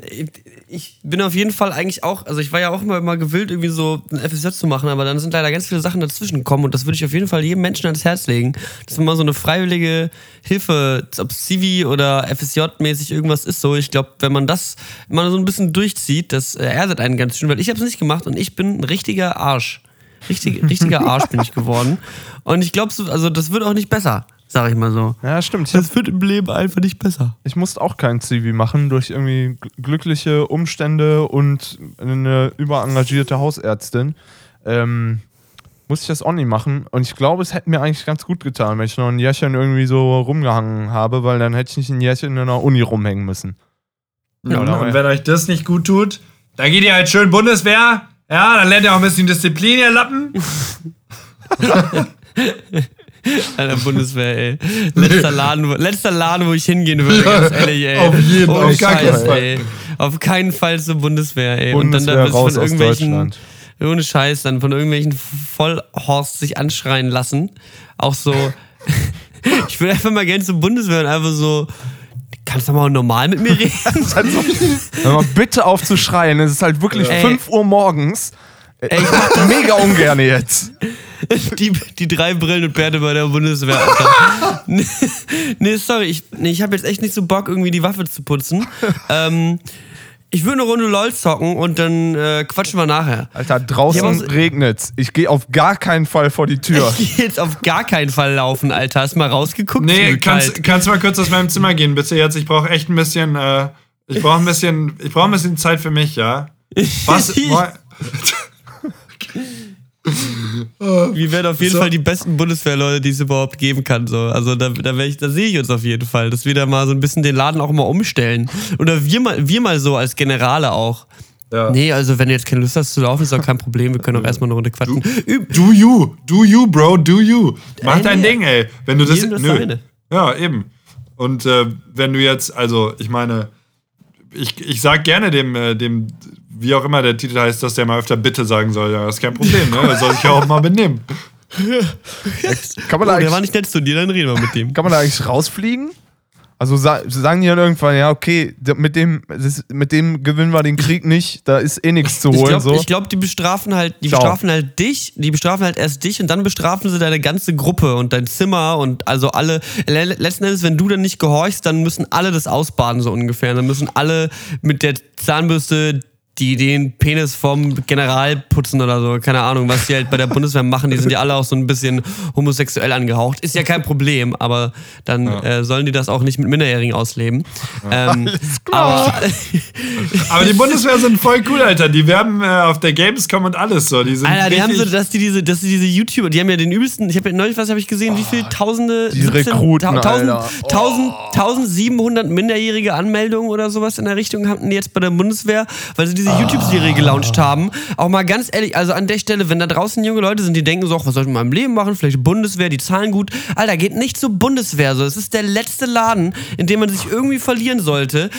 ich bin auf jeden Fall eigentlich auch, also ich war ja auch immer, immer gewillt, irgendwie so ein FSJ zu machen, aber dann sind leider ganz viele Sachen dazwischen gekommen und das würde ich auf jeden Fall jedem Menschen ans Herz legen, dass man mal so eine freiwillige Hilfe, ob Civi oder FSJ-mäßig irgendwas ist, so. Ich glaube, wenn man das mal so ein bisschen durchzieht, das äh, erdet einen ganz schön, weil ich habe es nicht gemacht und ich bin ein richtiger Arsch. Richtig, richtiger Arsch bin ich geworden. Und ich glaube, also das wird auch nicht besser sag ich mal so. Ja, stimmt. Das wird im Leben einfach nicht besser. Ich musste auch kein CV machen durch irgendwie glückliche Umstände und eine überengagierte Hausärztin. Ähm, musste ich das auch nicht machen. Und ich glaube, es hätte mir eigentlich ganz gut getan, wenn ich noch ein Jährchen irgendwie so rumgehangen habe, weil dann hätte ich nicht ein Jährchen in einer Uni rumhängen müssen. Ja, und wenn euch das nicht gut tut, dann geht ihr halt schön Bundeswehr. Ja, dann lernt ihr auch ein bisschen Disziplin, ihr Lappen. An der Bundeswehr, ey. Letzter Laden, letzter Laden, wo ich hingehen würde, ganz ehrlich, ey. Auf jeden Fall. Auf, Scheiß, Fall. Ey. Auf keinen Fall zur Bundeswehr, ey. Bundeswehr Und dann da raus von irgendwelchen, ohne Scheiß, dann von irgendwelchen Vollhorst sich anschreien lassen. Auch so, ich würde einfach mal gerne zur Bundeswehr und einfach so, Kannst du mal normal mit mir reden? Hör mal bitte auf zu schreien. Es ist halt wirklich ja. 5 Uhr morgens. Ey, ich mach mega ungern jetzt. Die, die drei Brillen und Bärte bei der Bundeswehr. Alter. nee, sorry, ich, nee, ich habe jetzt echt nicht so Bock, irgendwie die Waffe zu putzen. Ähm, ich würde eine Runde LOL zocken und dann äh, quatschen wir nachher. Alter, draußen regnet's. Ich gehe auf gar keinen Fall vor die Tür. Ich gehe jetzt auf gar keinen Fall laufen, Alter. Hast du mal rausgeguckt? Nee, kannst, kannst du mal kurz aus meinem Zimmer gehen, bitte jetzt. Ich brauche echt ein bisschen, äh, ich brauche ein bisschen, ich brauche ein bisschen Zeit für mich, ja. Was? Wir werden auf jeden so. Fall die besten Bundeswehrleute, die es überhaupt geben kann. So. Also da, da, da sehe ich uns auf jeden Fall, dass wir da mal so ein bisschen den Laden auch mal umstellen. Oder wir mal, wir mal so als Generale auch. Ja. Nee, also wenn du jetzt keine Lust hast zu laufen, ist auch kein Problem. Wir können auch erstmal eine Runde quatschen. Üb Do you, do you, Bro, do you. Mach Äh, dein. Ding, ey. Wenn du das. Das nö. Ja, eben. Und äh, wenn du jetzt, also ich meine, ich, ich sag gerne dem, äh, dem, wie auch immer der Titel heißt, dass der mal öfter Bitte sagen soll. Ja, das ist kein Problem, ne? Soll sich ja auch mal benehmen. Kann man, Oh, da der war eigentlich, nicht nett zu dir, dann reden wir mit dem. kann man da eigentlich rausfliegen? Also sa sagen die dann irgendwann, ja, okay, mit dem, das, mit dem gewinnen wir den Krieg nicht, da ist eh nichts zu Ich holen. glaube, so. glaub, die bestrafen halt, die Ciao. bestrafen halt dich, die bestrafen halt erst dich und dann bestrafen sie deine ganze Gruppe und dein Zimmer und also alle. Le letzten Endes, wenn du dann nicht gehorchst, dann müssen alle das ausbaden, so ungefähr. Dann müssen alle mit der Zahnbürste die den Penis vom General putzen oder so. Keine Ahnung, was die halt bei der Bundeswehr machen. Die sind ja alle auch so ein bisschen homosexuell angehaucht. Ist ja kein Problem, aber dann äh, sollen die das auch nicht mit Minderjährigen ausleben. Ähm, aber Aber die Bundeswehr sind voll cool, Alter. Die werben äh, auf der Gamescom und alles so. Die sind Alter, die haben so, dass die diese, dass die diese YouTuber, die haben ja den übelsten, ich habe ja neulich was habe ich gesehen, wie viel Tausende, die Rekruten, ta- tausend, Alter. tausend, 1700 minderjährige Anmeldungen oder sowas in der Richtung hatten die jetzt bei der Bundeswehr, weil sie diese YouTube-Serie gelauncht haben. Auch mal ganz ehrlich, also an der Stelle, wenn da draußen junge Leute sind, die denken so, ach, was soll ich mit meinem Leben machen? Vielleicht Bundeswehr, die zahlen gut. Alter, geht nicht zur Bundeswehr so. Es ist der letzte Laden, in dem man sich irgendwie verlieren sollte.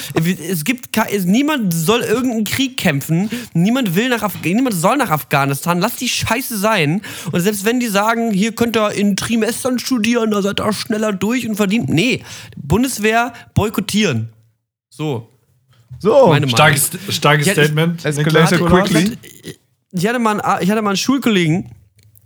Es gibt niemand soll irgendeinen Krieg kämpfen. Niemand will nach Af niemand soll nach Afghanistan. Lass die Scheiße sein. Und selbst wenn die sagen, hier könnt ihr in Trimestern studieren, da seid ihr schneller durch und verdient. Nee, Bundeswehr boykottieren. So. So, Meine. Starkes, starkes ich- Statement. Escalated Niklas. quickly. ich hatte mal einen, ich hatte mal einen Schulkollegen,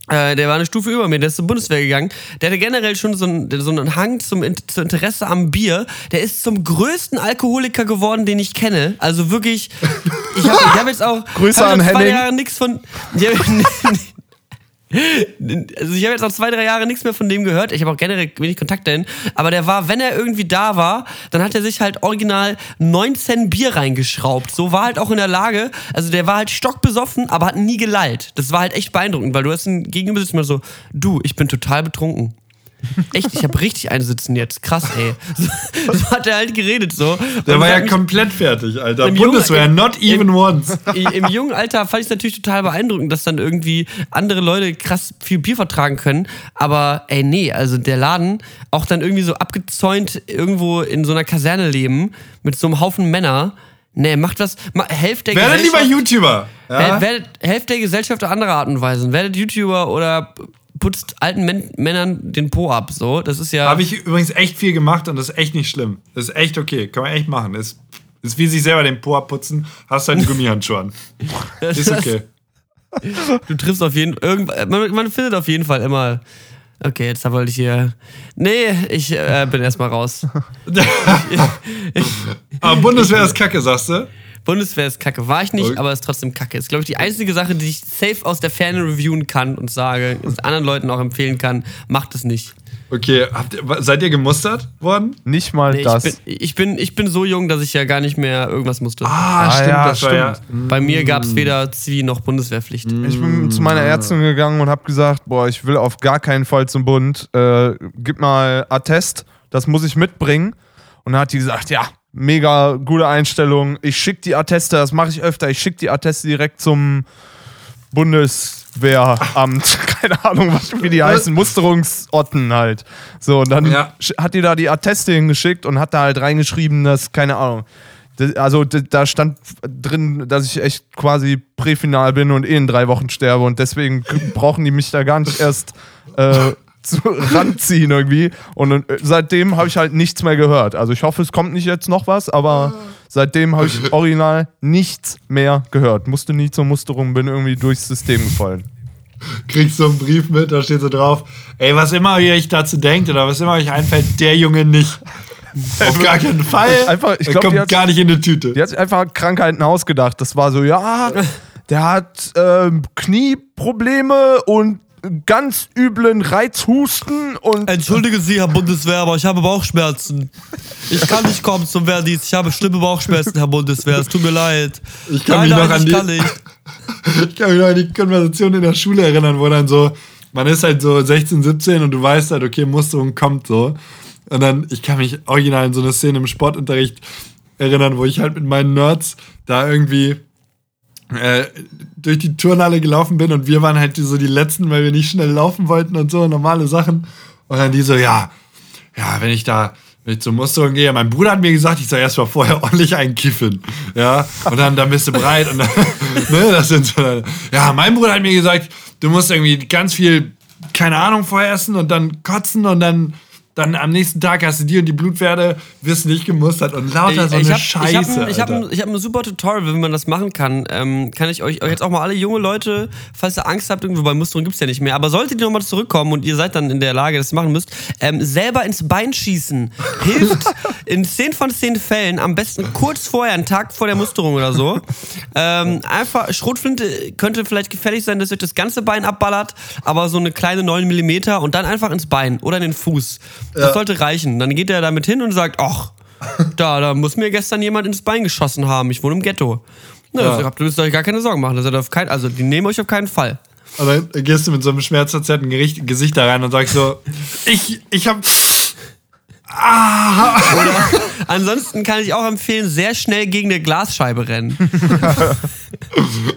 äh, der war eine Stufe über mir, der ist zur Bundeswehr gegangen. Der hatte generell schon so einen, so einen Hang zum, zum Interesse am Bier. Der ist zum größten Alkoholiker geworden, den ich kenne. Also wirklich, ich habe ich hab jetzt auch Grüße hab an Henning. Jahre nichts von. Ich hab, also ich habe jetzt auch zwei, drei Jahre nichts mehr von dem gehört. Ich habe auch generell wenig Kontakt dahin. Aber der war, wenn er irgendwie da war, dann hat er sich halt original 19 Bier reingeschraubt. So war halt auch in der Lage. Also der war halt stockbesoffen, aber hat nie gelallt. Das war halt echt beeindruckend, weil du hast ein Gegenüber sitzt immer so, du, ich bin total betrunken. Echt, ich habe richtig einsitzen jetzt. Krass, ey. So, so hat er halt geredet so. Der Und war ja komplett fertig, Alter. Im Bundeswehr, Jungen- not even im- once. Im jungen Alter fand ich es natürlich total beeindruckend, dass dann irgendwie andere Leute krass viel Bier vertragen können. Aber ey, nee, also der Laden auch dann irgendwie so abgezäunt irgendwo in so einer Kaserne leben mit so einem Haufen Männer. Nee, macht was, helft der Werde lieber Gesellschaft. YouTuber. Ja? Werdet, helft der Gesellschaft auf andere Art und Weise. Werdet YouTuber oder putzt alten Men Männern den Po ab. So, das ist ja. Habe ich übrigens echt viel gemacht und das ist echt nicht schlimm. Das ist echt okay. Kann man echt machen. Ist, ist wie sich selber den Po abputzen. Hast halt einen Gummihandschuh an. Ist okay. Du triffst auf jeden Fall. Man, man findet auf jeden Fall immer. Okay, jetzt wollte ich hier. Nee, ich äh, bin erstmal raus. Aber Bundeswehr ist kacke, sagst du? Bundeswehr ist kacke. War ich nicht, Okay. aber ist trotzdem kacke. Ist, glaube ich, die einzige Sache, die ich safe aus der Ferne reviewen kann und sage, und anderen Leuten auch empfehlen kann, macht es nicht. Okay, habt ihr, seid ihr gemustert worden? nicht mal Nee, ich, das. bin, ich, bin, ich bin so jung, dass ich ja gar nicht mehr irgendwas musste. Ah, stimmt, das das war ja. Bei mir gab es weder Zivi noch Bundeswehrpflicht. Ich bin zu meiner Ärztin gegangen und habe gesagt, boah, ich will auf gar keinen Fall zum Bund. Äh, gib mal Attest, das muss ich mitbringen. Und dann hat die gesagt, ja, mega gute Einstellung. Ich schicke die Atteste, das mache ich öfter. Ich schicke die Atteste direkt zum Bundeswehramt. Keine Ahnung, was, wie die heißen. Musterungsorten halt. So, und dann Ja. hat die da die Atteste hingeschickt und hat da halt reingeschrieben, dass, keine Ahnung, also da stand drin, dass ich echt quasi präfinal bin und eh in drei Wochen sterbe und deswegen brauchen die mich da gar nicht erst äh, zu ranziehen irgendwie. Und äh, seitdem habe ich halt nichts mehr gehört. Also ich hoffe, es kommt nicht jetzt noch was, aber seitdem habe ich original nichts mehr gehört. Musste nie zur Musterung, bin irgendwie durchs System gefallen. Kriegst so einen Brief mit, da steht so drauf, ey, was immer ihr euch dazu denkt oder was immer euch einfällt, der Junge nicht. Auf gar keinen Fall. Einfach, ich Er glaub, kommt hat- gar nicht in die Tüte. Die hat sich einfach Krankheiten ausgedacht. Das war so, ja, der hat ähm, Knieprobleme und ganz üblen Reizhusten und Entschuldige Sie, Herr Bundeswehr, aber ich habe Bauchschmerzen. Ich kann nicht kommen zum Wehrdienst. Ich habe schlimme Bauchschmerzen, Herr Bundeswehr. Es tut mir leid. Ich kann nein, mich nein, noch an ich die- kann nicht. Ich kann mich noch an die Konversation in der Schule erinnern, wo dann so, man ist halt so 16, 17 und du weißt halt, okay, Musterung kommt so. Und dann, ich kann mich original in so eine Szene im Sportunterricht erinnern, wo ich halt mit meinen Nerds da irgendwie äh, durch die Turnhalle gelaufen bin und wir waren halt so die Letzten, weil wir nicht schnell laufen wollten und so, normale Sachen. Und dann die so, ja, ja, wenn ich da wenn ich zur Musterung gehe, mein Bruder hat mir gesagt, ich soll erstmal vorher ordentlich einkiffen. Ja, und dann, dann bist du bereit. Und dann, ne, das sind so, ja, mein Bruder hat mir gesagt, du musst irgendwie ganz viel, keine Ahnung, vorher essen und dann kotzen und dann dann am nächsten Tag hast du die und die Blutwerte, wirst nicht gemustert und lauter so ich eine hab, Scheiße. Ich habe hab, hab ein super Tutorial, wie man das machen kann. Ähm, kann ich euch, jetzt auch mal alle junge Leute, falls ihr Angst habt, irgendwie bei Musterung gibt's ja nicht mehr, aber solltet ihr nochmal zurückkommen und ihr seid dann in der Lage, das machen müsst, ähm, selber ins Bein schießen hilft in 10 von 10 Fällen, am besten kurz vorher, einen Tag vor der Musterung oder so. Ähm, einfach, Schrotflinte könnte vielleicht gefährlich sein, dass ihr euch das ganze Bein abballert, aber so eine kleine 9 mm und dann einfach ins Bein oder in den Fuß. Das sollte reichen. Dann geht er damit hin und sagt, ach, da, da muss mir gestern jemand ins Bein geschossen haben. Ich wohne im Ghetto. Na, Ja. ja. Habt ihr müsst euch gar keine Sorgen machen. Das auf kein, also die nehmen euch auf keinen Fall. Und dann gehst du mit so einem schmerzverzerrten Gesicht da rein und sagst so, ich, ich hab. Ah! Ansonsten kann ich auch empfehlen, sehr schnell gegen eine Glasscheibe rennen.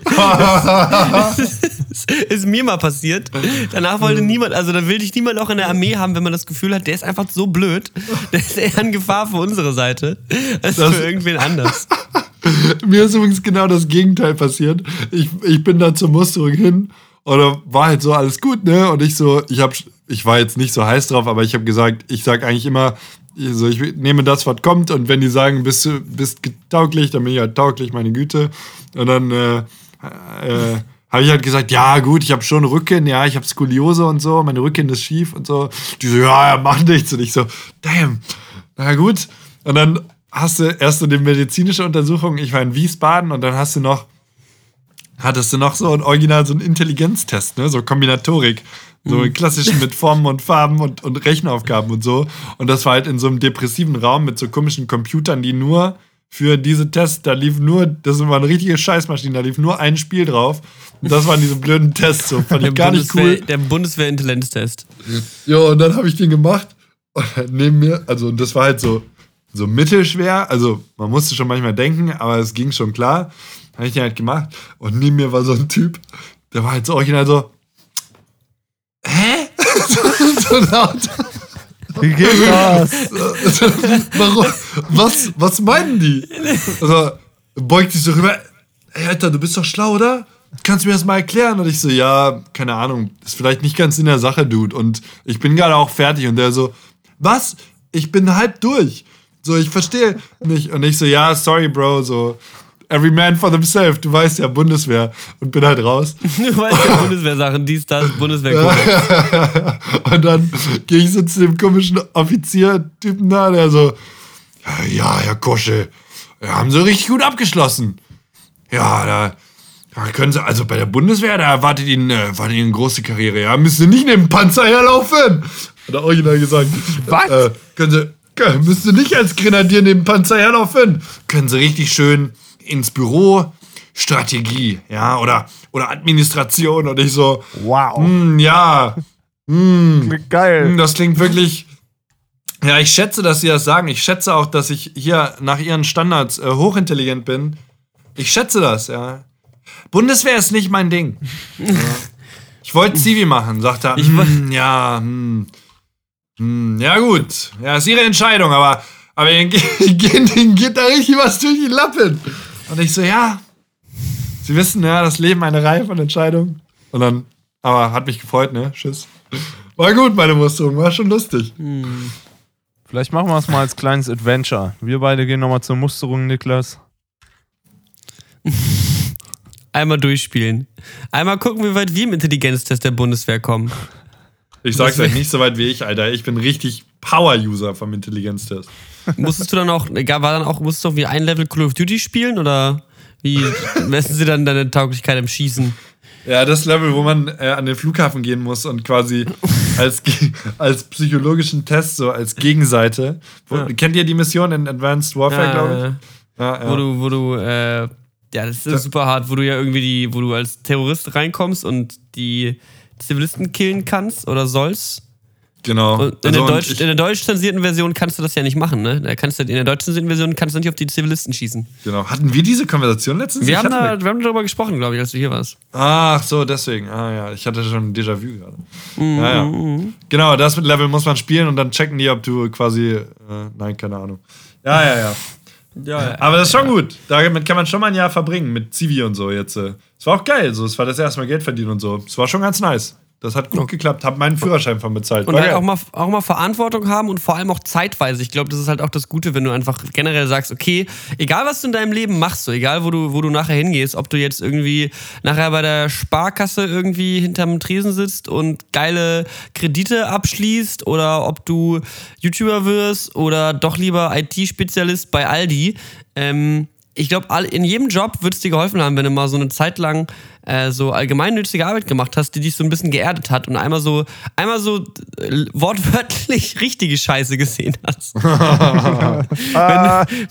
ist, ist mir mal passiert. Danach wollte niemand, also da will dich niemand auch in der Armee haben, wenn man das Gefühl hat, der ist einfach so blöd. Der ist eher in Gefahr für unsere Seite als Das- für irgendwen anders. Mir ist übrigens genau das Gegenteil passiert. Ich, ich bin da zur Musterung hin und da war halt so alles gut, ne? Und ich so, ich hab, ich war jetzt nicht so heiß drauf, aber ich habe gesagt, ich sag eigentlich immer, so, ich nehme das, was kommt und wenn die sagen, bist du bist tauglich, dann bin ich halt tauglich, meine Güte. Und dann äh, äh, habe ich halt gesagt, ja gut, ich habe schon Rücken, ja, ich habe Skoliose und so, meine Rücken ist schief und so. Die so, ja, ja, mach nichts. Und ich so, damn, na gut. Und dann hast du erst so eine medizinische Untersuchung, ich war in Wiesbaden und dann hast du noch, hattest du noch so ein Original, so einen Intelligenztest, ne, so Kombinatorik. So klassischen mit Formen und Farben und, und Rechenaufgaben und so. Und das war halt in so einem depressiven Raum mit so komischen Computern, die nur für diese Tests, da lief nur, das war eine richtige Scheißmaschine, da lief nur ein Spiel drauf. Und das waren diese blöden Tests, so fand ich gar nicht Bundeswehr, cool. Der Bundeswehr-Intelligenztest. Ja, und dann habe ich den gemacht. Und neben mir, also und das war halt so, so mittelschwer. Also man musste schon manchmal denken, aber es ging schon klar. Habe ich den halt gemacht. Und neben mir war so ein Typ, der war halt so original so. Hä? so laut. Wie geht das? Warum? Was, was meinen die? Also, beugt sich so rüber. Ey, Alter, du bist doch schlau, oder? Kannst du mir das mal erklären? Und ich so, ja, keine Ahnung, ist vielleicht nicht ganz in der Sache, Dude. Und ich bin gerade auch fertig. Und der so, was? Ich bin halb durch. So, ich verstehe nicht. Und ich so, ja, sorry, Bro, so, every man for themselves. Du weißt ja, Bundeswehr. Und bin halt raus. Du weißt ja Bundeswehrsachen, dies, das, Bundeswehr. Und dann gehe ich so zu dem komischen Offizier-Typen da, der so, ja, Herr Kosche, haben Sie richtig gut abgeschlossen. Ja, da, da können Sie, also bei der Bundeswehr, da erwartet Ihnen, äh, erwartet Ihnen eine große Karriere, ja, müssen Sie nicht neben dem Panzer herlaufen. Hat er original gesagt. Was? Äh, können Sie, müssen Sie nicht als Grenadier neben dem Panzer herlaufen. Können Sie richtig schön ins Büro, Strategie, ja, oder, oder Administration. Und ich so, Wow. hm, ja, Klingt geil. hm, das klingt wirklich. Ja, ich schätze, dass Sie das sagen. Ich schätze auch, dass ich hier nach Ihren Standards äh, hochintelligent bin. Ich schätze das, ja. Bundeswehr ist nicht mein Ding. ja. Ich wollte Zivi machen, sagt er. Ich hm, ja, hm, hm, ja gut. Ja, ist Ihre Entscheidung, aber, aber Ihnen, ge- geht, Ihnen geht da richtig was durch die Lappen. Und ich so, ja. Sie wissen, ja, das Leben eine Reihe von Entscheidungen. Und dann, aber hat mich gefreut, ne? Tschüss. War gut, meine Musterung, war schon lustig. Vielleicht machen wir es mal als kleines Adventure. Wir beide gehen nochmal zur Musterung, Niklas. Einmal durchspielen. Einmal gucken, wie weit wir im Intelligenztest der Bundeswehr kommen. Ich sag's euch nicht so weit wie ich, Alter. Ich bin richtig Power-User vom Intelligenztest. Musstest du dann auch, war dann auch, musstest du auch wie ein Level Call of Duty spielen oder wie messen sie dann deine Tauglichkeit im Schießen? Ja, das Level, wo man äh, an den Flughafen gehen muss und quasi als, als psychologischen Test, so als Gegenseite. Wo, Ja. Kennt ihr die Mission in Advanced Warfare, glaube ich? Ja, ja. Wo du, wo du, äh, ja, das ist super hart, wo du ja irgendwie die, wo du als Terrorist reinkommst und die Zivilisten killen kannst oder sollst. Genau. Und in, Also, der Deutsch, in der deutsch zensierten Version kannst du das ja nicht machen, ne? Da kannst du, in der deutsch zensierten Version kannst du nicht auf die Zivilisten schießen. Genau. Hatten wir diese Konversation letztens? Wir haben, da, wir haben darüber gesprochen, glaube ich, als du hier warst. Ach so, deswegen. Ah ja, ich hatte schon ein Déjà-vu gerade. Mhm, Ja, ja. Genau, das mit Level muss man spielen und dann checken die, ob du quasi. Äh, nein, keine Ahnung. Ja, ja, ja. Ja, Aber das ist schon gut. Damit kann man schon mal ein Jahr verbringen mit Zivi und so jetzt. äh. Es war auch geil. So, es war das erste Mal Geld verdienen und so. Es war schon ganz nice. Das hat gut geklappt. Hab meinen Führerschein von bezahlt. Und halt auch mal, auch mal Verantwortung haben und vor allem auch zeitweise. Ich glaube, das ist halt auch das Gute, wenn du einfach generell sagst, okay, egal was du in deinem Leben machst, so egal wo du, wo du nachher hingehst, ob du jetzt irgendwie nachher bei der Sparkasse irgendwie hinterm Tresen sitzt und geile Kredite abschließt oder ob du YouTuber wirst oder doch lieber IT-Spezialist bei Aldi. Ähm, ich glaube, in jedem Job wird es dir geholfen haben, wenn du mal so eine Zeit lang äh, so allgemeinnützige Arbeit gemacht hast, die dich so ein bisschen geerdet hat und einmal so, einmal so äh, wortwörtlich richtige Scheiße gesehen hast. wenn,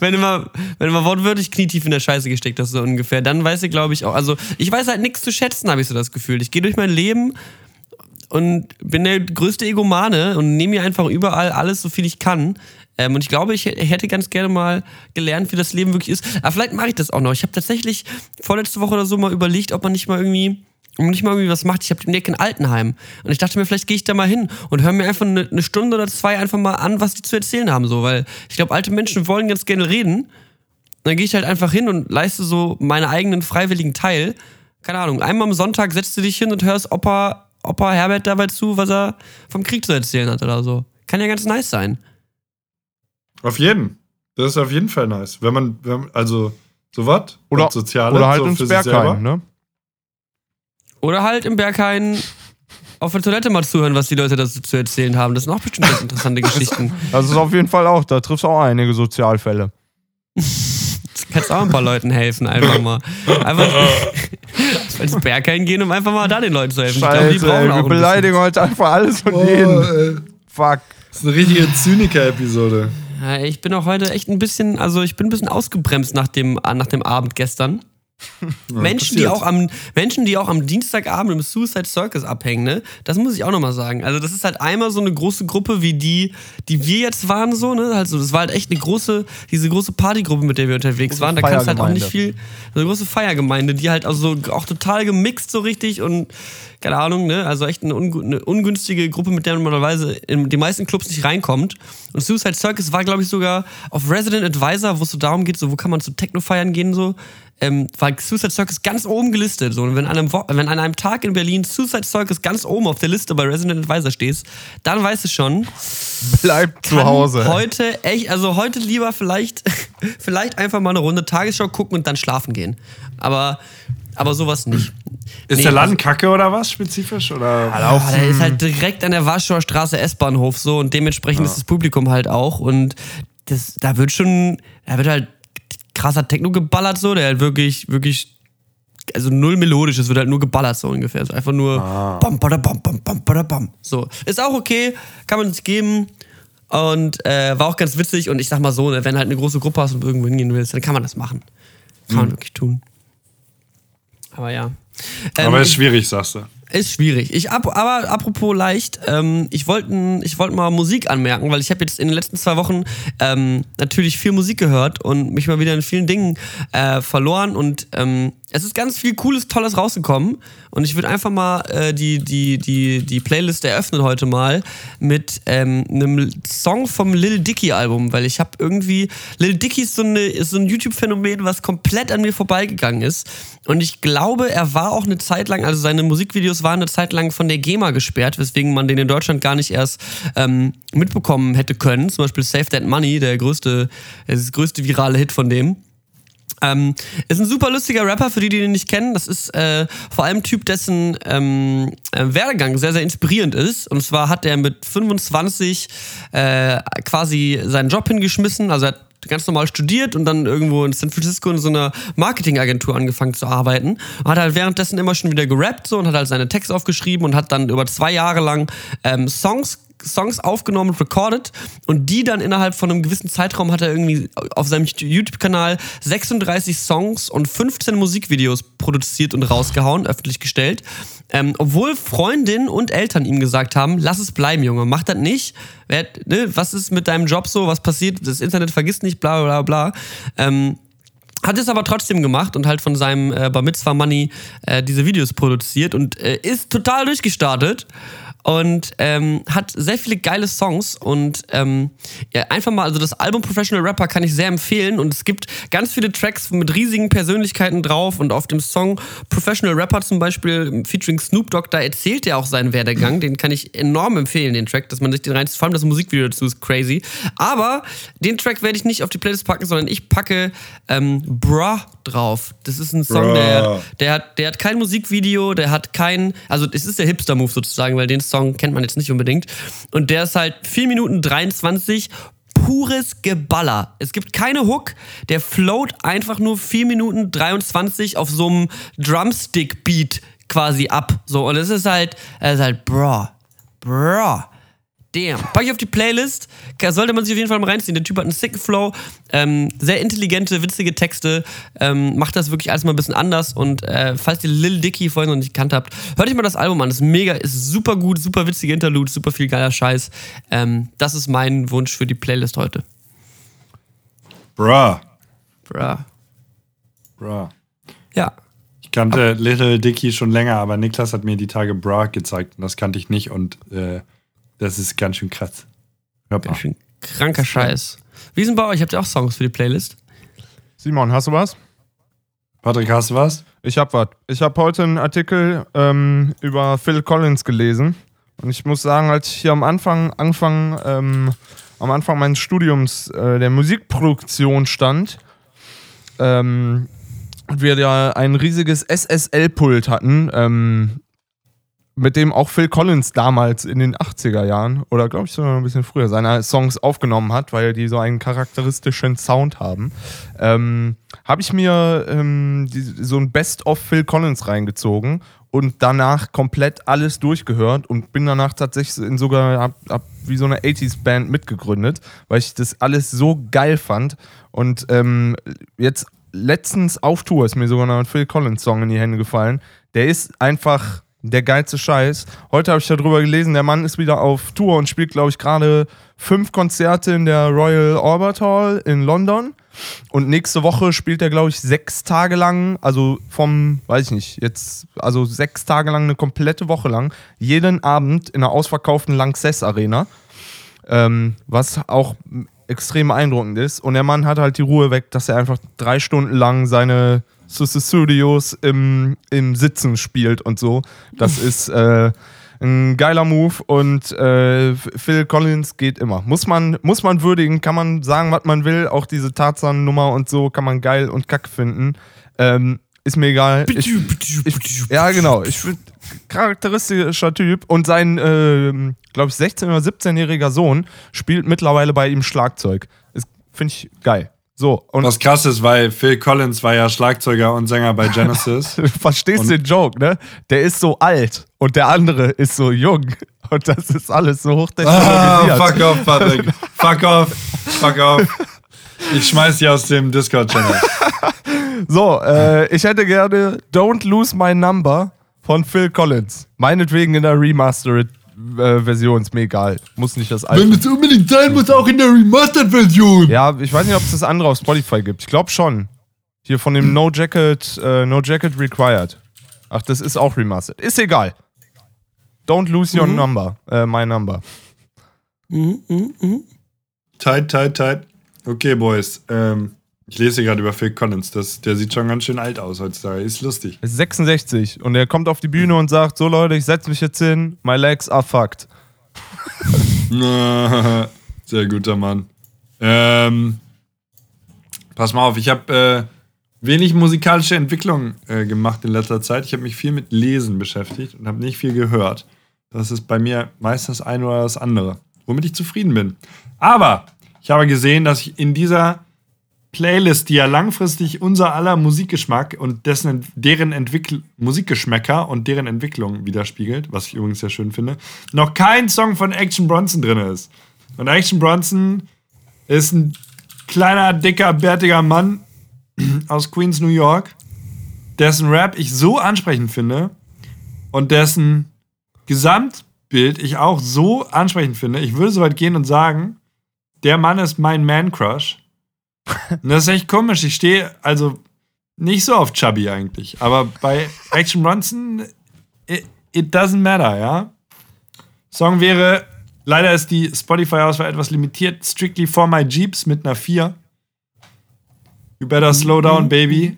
wenn, du mal, wenn du mal wortwörtlich knietief in der Scheiße gesteckt hast, so ungefähr, dann weißt du, glaube ich, auch. Also, ich weiß halt nichts zu schätzen, habe ich so das Gefühl. Ich gehe durch mein Leben und bin der größte Egomane und nehme mir einfach überall alles, so viel ich kann. Ähm, und ich glaube, ich hätte ganz gerne mal gelernt, wie das Leben wirklich ist. Aber vielleicht mache ich das auch noch. Ich habe tatsächlich vorletzte Woche oder so mal überlegt, ob man nicht mal irgendwie, man nicht mal irgendwie was macht. Ich habe den Nick in Altenheim. Und ich dachte mir, vielleicht gehe ich da mal hin und höre mir einfach eine, eine Stunde oder zwei einfach mal an, was die zu erzählen haben. So, weil ich glaube, alte Menschen wollen ganz gerne reden. Dann gehe ich halt einfach hin und leiste so meinen eigenen freiwilligen Teil. Keine Ahnung, einmal am Sonntag setzt du dich hin und hörst Opa, Opa Herbert dabei zu, was er vom Krieg zu erzählen hat oder so. Kann ja ganz nice sein. Auf jeden. Das ist auf jeden Fall nice. Wenn man, wenn, man- also, so was? Oder, Was Soziales, oder halt so ins. Bergheim, ne? Oder halt im Berghain auf der Toilette mal zuhören, was die Leute dazu zu erzählen haben. Das sind auch bestimmt ganz interessante Geschichten. Das ist auf jeden Fall auch, da triffst du auch einige Sozialfälle. Du kannst auch ein paar Leuten helfen, einfach mal. Einfach ins Berghain gehen, um einfach mal da den Leuten zu helfen. Ich glaube, die Scheiße, brauchen ey, auch wir beleidigen heute einfach alles und Oh, jeden. ey. Fuck. Das ist eine richtige Zyniker-Episode. Ja, ich bin auch heute echt ein bisschen, also ich bin ein bisschen ausgebremst nach dem, nach dem Abend gestern. Menschen, die auch am, Menschen, die auch am Dienstagabend im Suicide Circus abhängen, ne? Das muss ich auch nochmal sagen. Also, das ist halt einmal so eine große Gruppe wie die, die wir jetzt waren, so, ne? Also, das war halt echt eine große, diese große Partygruppe, mit der wir unterwegs waren. Da kannst du halt auch nicht viel, so eine große Feiergemeinde, die halt also auch total gemixt so richtig und keine Ahnung, ne? Also echt eine, ungünstige Gruppe, mit der man normalerweise in die meisten Clubs nicht reinkommt. Und Suicide Circus war, glaube ich, sogar auf Resident Advisor, wo es so darum geht, so wo kann man zu Techno feiern gehen, so. Ähm, war Suicide Circus ganz oben gelistet. So. Und wenn an, einem Wo wenn an einem Tag in Berlin Suicide Circus ganz oben auf der Liste bei Resident Advisor stehst, dann weißt du schon, Bleib zu Hause. Heute echt, also heute lieber vielleicht, vielleicht einfach mal eine Runde Tagesschau gucken und dann schlafen gehen. Aber, aber sowas nicht. Ist Nee, der Laden also- kacke oder was spezifisch? Oder? Ja, der ist halt direkt an der Warschauer Straße S-Bahnhof so und dementsprechend ist das Publikum halt auch und das, da wird schon, da wird halt krasser Techno geballert so, der halt wirklich, wirklich, also null melodisch, es wird halt nur geballert so ungefähr, also einfach nur bam, bada, bam, bam, bam, bada, bam. So, ist auch okay, kann man sich geben und äh, war auch ganz witzig und ich sag mal so, ne, wenn halt eine große Gruppe hast und irgendwo hingehen willst, dann kann man das machen. Kann man wirklich tun. Aber ja. Ähm, Aber ist schwierig, sagst du. Ist schwierig. Ich ab, aber apropos leicht, ähm, ich wollte ich wollt mal Musik anmerken, weil ich habe jetzt in den letzten zwei Wochen ähm, natürlich viel Musik gehört und mich mal wieder in vielen Dingen äh, verloren und ähm, es ist ganz viel Cooles, Tolles rausgekommen und ich würde einfach mal äh, die, die, die, die Playlist eröffnen heute mal mit ähm, einem Song vom Lil Dicky Album, weil ich habe irgendwie, Lil Dicky ist so, eine, ist so ein YouTube-Phänomen, was komplett an mir vorbeigegangen ist und ich glaube, er war auch eine Zeit lang, also seine Musikvideos waren eine Zeit lang von der GEMA gesperrt, weswegen man den in Deutschland gar nicht erst ähm, mitbekommen hätte können. Zum Beispiel Save That Money, der größte, das größte virale Hit von dem. Ähm, ist ein super lustiger Rapper, für die, die den nicht kennen. Das ist äh, vor allem ein Typ, dessen ähm, äh, Werdegang sehr, sehr inspirierend ist. Und zwar hat er mit 25 äh, quasi seinen Job hingeschmissen. Also er hat ganz normal studiert und dann irgendwo in San Francisco in so einer Marketingagentur angefangen zu arbeiten. Und hat halt währenddessen immer schon wieder gerappt so und hat halt seine Texte aufgeschrieben und hat dann über zwei Jahre lang ähm, Songs Songs aufgenommen und recorded und die dann innerhalb von einem gewissen Zeitraum hat er irgendwie auf seinem YouTube-Kanal 36 Songs und 15 Musikvideos produziert und rausgehauen, öffentlich gestellt. Ähm, obwohl Freundinnen und Eltern ihm gesagt haben, lass es bleiben, Junge, mach das nicht. Wer, ne, was ist mit deinem Job so? Was passiert? Das Internet vergisst nicht, bla bla bla. Ähm, hat es aber trotzdem gemacht und halt von seinem äh, Bar Mitzvah Money äh, diese Videos produziert und äh, ist total durchgestartet und ähm, hat sehr viele geile Songs und ähm, ja, einfach mal, also das Album Professional Rapper kann ich sehr empfehlen und es gibt ganz viele Tracks mit riesigen Persönlichkeiten drauf und auf dem Song Professional Rapper zum Beispiel featuring Snoop Dogg, da erzählt er auch seinen Werdegang, den kann ich enorm empfehlen, den Track, dass man sich den rein, vor allem das Musikvideo dazu ist crazy, aber den Track werde ich nicht auf die Playlist packen, sondern ich packe ähm, Bra drauf. Das ist ein Song, der, der, hat, der hat kein Musikvideo, der hat kein, also es ist der Hipster-Move sozusagen, weil den Song Song kennt man jetzt nicht unbedingt. Und der ist halt 4 Minuten 23 pures Geballer. Es gibt keine Hook, der float einfach nur 4 Minuten 23 auf so einem Drumstick-Beat quasi ab. So, und es ist halt, es ist halt, bro, bro. Damn. Pack ich auf die Playlist. Sollte man sich auf jeden Fall mal reinziehen. Der Typ hat einen sicken Flow, ähm, sehr intelligente, witzige Texte, ähm, macht das wirklich alles mal ein bisschen anders. Und äh, falls ihr Lil Dicky vorhin noch nicht gekannt habt, hört euch mal das Album an. Das ist mega, ist super gut, super witzige Interlude, super viel geiler Scheiß. Ähm, das ist mein Wunsch für die Playlist heute. Bruh. Bruh. Bruh. Ja. Ich kannte Little Dicky schon länger, aber Niklas hat mir die Tage Bra gezeigt und das kannte ich nicht und äh, das ist ganz schön krass. Hört Ganz schön kranker Scheiß. Wie denn bei euch? Habt ihr auch Songs für die Playlist? Simon, hast du was? Patrick, hast du was? Ich hab was. Ich habe heute einen Artikel ähm, über Phil Collins gelesen. Und ich muss sagen, als ich hier am Anfang, Anfang, ähm, am Anfang meines Studiums äh, der Musikproduktion stand, ähm, wir ja ein riesiges SSL-Pult hatten, ähm, mit dem auch Phil Collins damals in den 80er Jahren oder glaube ich sogar noch ein bisschen früher seine Songs aufgenommen hat, weil die so einen charakteristischen Sound haben, ähm, habe ich mir ähm, die, so ein Best-of Phil Collins reingezogen und danach komplett alles durchgehört und bin danach tatsächlich in sogar hab, hab wie so eine 80s Band mitgegründet, weil ich das alles so geil fand und ähm, jetzt letztens auf Tour ist mir sogar noch ein Phil Collins Song in die Hände gefallen. Der ist einfach der geilste Scheiß. Heute habe ich darüber gelesen, der Mann ist wieder auf Tour und spielt, glaube ich, gerade fünf Konzerte in der Royal Albert Hall in London. Und nächste Woche spielt er, glaube ich, sechs Tage lang, also vom, weiß ich nicht, jetzt, also sechs Tage lang, eine komplette Woche lang, jeden Abend in einer ausverkauften Lanxess Arena. Ähm, was auch extrem beeindruckend ist. Und der Mann hat halt die Ruhe weg, dass er einfach drei Stunden lang seine Studios im, im Sitzen spielt und so. Das ist äh, ein geiler Move und äh, Phil Collins geht immer. Muss man, muss man würdigen, kann man sagen, was man will. Auch diese Tarzan-Nummer und so kann man geil und kack finden. Ähm, ist mir egal. Ich, ich, ja, genau. Ich bin charakteristischer Typ und sein, äh, glaube ich, 16- oder 17-jähriger Sohn spielt mittlerweile bei ihm Schlagzeug. Finde ich geil. So, und Was krass ist, weil Phil Collins war ja Schlagzeuger und Sänger bei Genesis. du verstehst und den Joke, ne? Der ist so alt und der andere ist so jung. Und das ist alles so hochtechnologisiert. Ah, fuck off, Patrick. fuck off. Fuck off. Ich schmeiß dich aus dem Discord-Channel. so, äh, ich hätte gerne Don't Lose My Number von Phil Collins. Meinetwegen in der Remastered äh, Version, ist mir egal. Muss nicht das alte. Wenn es unbedingt sein muss, auch in der Remastered-Version. Ja, ich weiß nicht, ob es das andere auf Spotify gibt. Ich glaube schon. Hier von dem No Jacket, äh, No Jacket Required. Ach, das ist auch remastered. Ist egal. Don't lose your mhm. number. Äh, my number. Mhm, mhm, mhm. Tight, tight, tight. Okay, Boys. Ähm, ich lese gerade über Phil Collins. Das, der sieht schon ganz schön alt aus heutzutage. Ist lustig. Ist 66 und er kommt auf die Bühne und sagt: So Leute, ich setze mich jetzt hin. My legs are fucked. Sehr guter Mann. Ähm, pass mal auf, ich habe äh, wenig musikalische Entwicklung äh, gemacht in letzter Zeit. Ich habe mich viel mit Lesen beschäftigt und habe nicht viel gehört. Das ist bei mir meistens das eine oder das andere, womit ich zufrieden bin. Aber ich habe gesehen, dass ich in dieser Playlist, die ja langfristig unser aller Musikgeschmack und dessen, deren Entwickl Musikgeschmäcker und deren Entwicklung widerspiegelt, was ich übrigens sehr schön finde, noch kein Song von Action Bronson drin ist. Und Action Bronson ist ein kleiner, dicker, bärtiger Mann aus Queens, New York, dessen Rap ich so ansprechend finde und dessen Gesamtbild ich auch so ansprechend finde. Ich würde so weit gehen und sagen, der Mann ist mein Man-Crush. Und das ist echt komisch. Ich stehe also nicht so auf Chubby eigentlich. Aber bei Action Bronson, it, it doesn't matter, ja. Song wäre, leider ist die Spotify-Auswahl etwas limitiert, Strictly for My Jeeps mit einer 4. You better slow down, baby.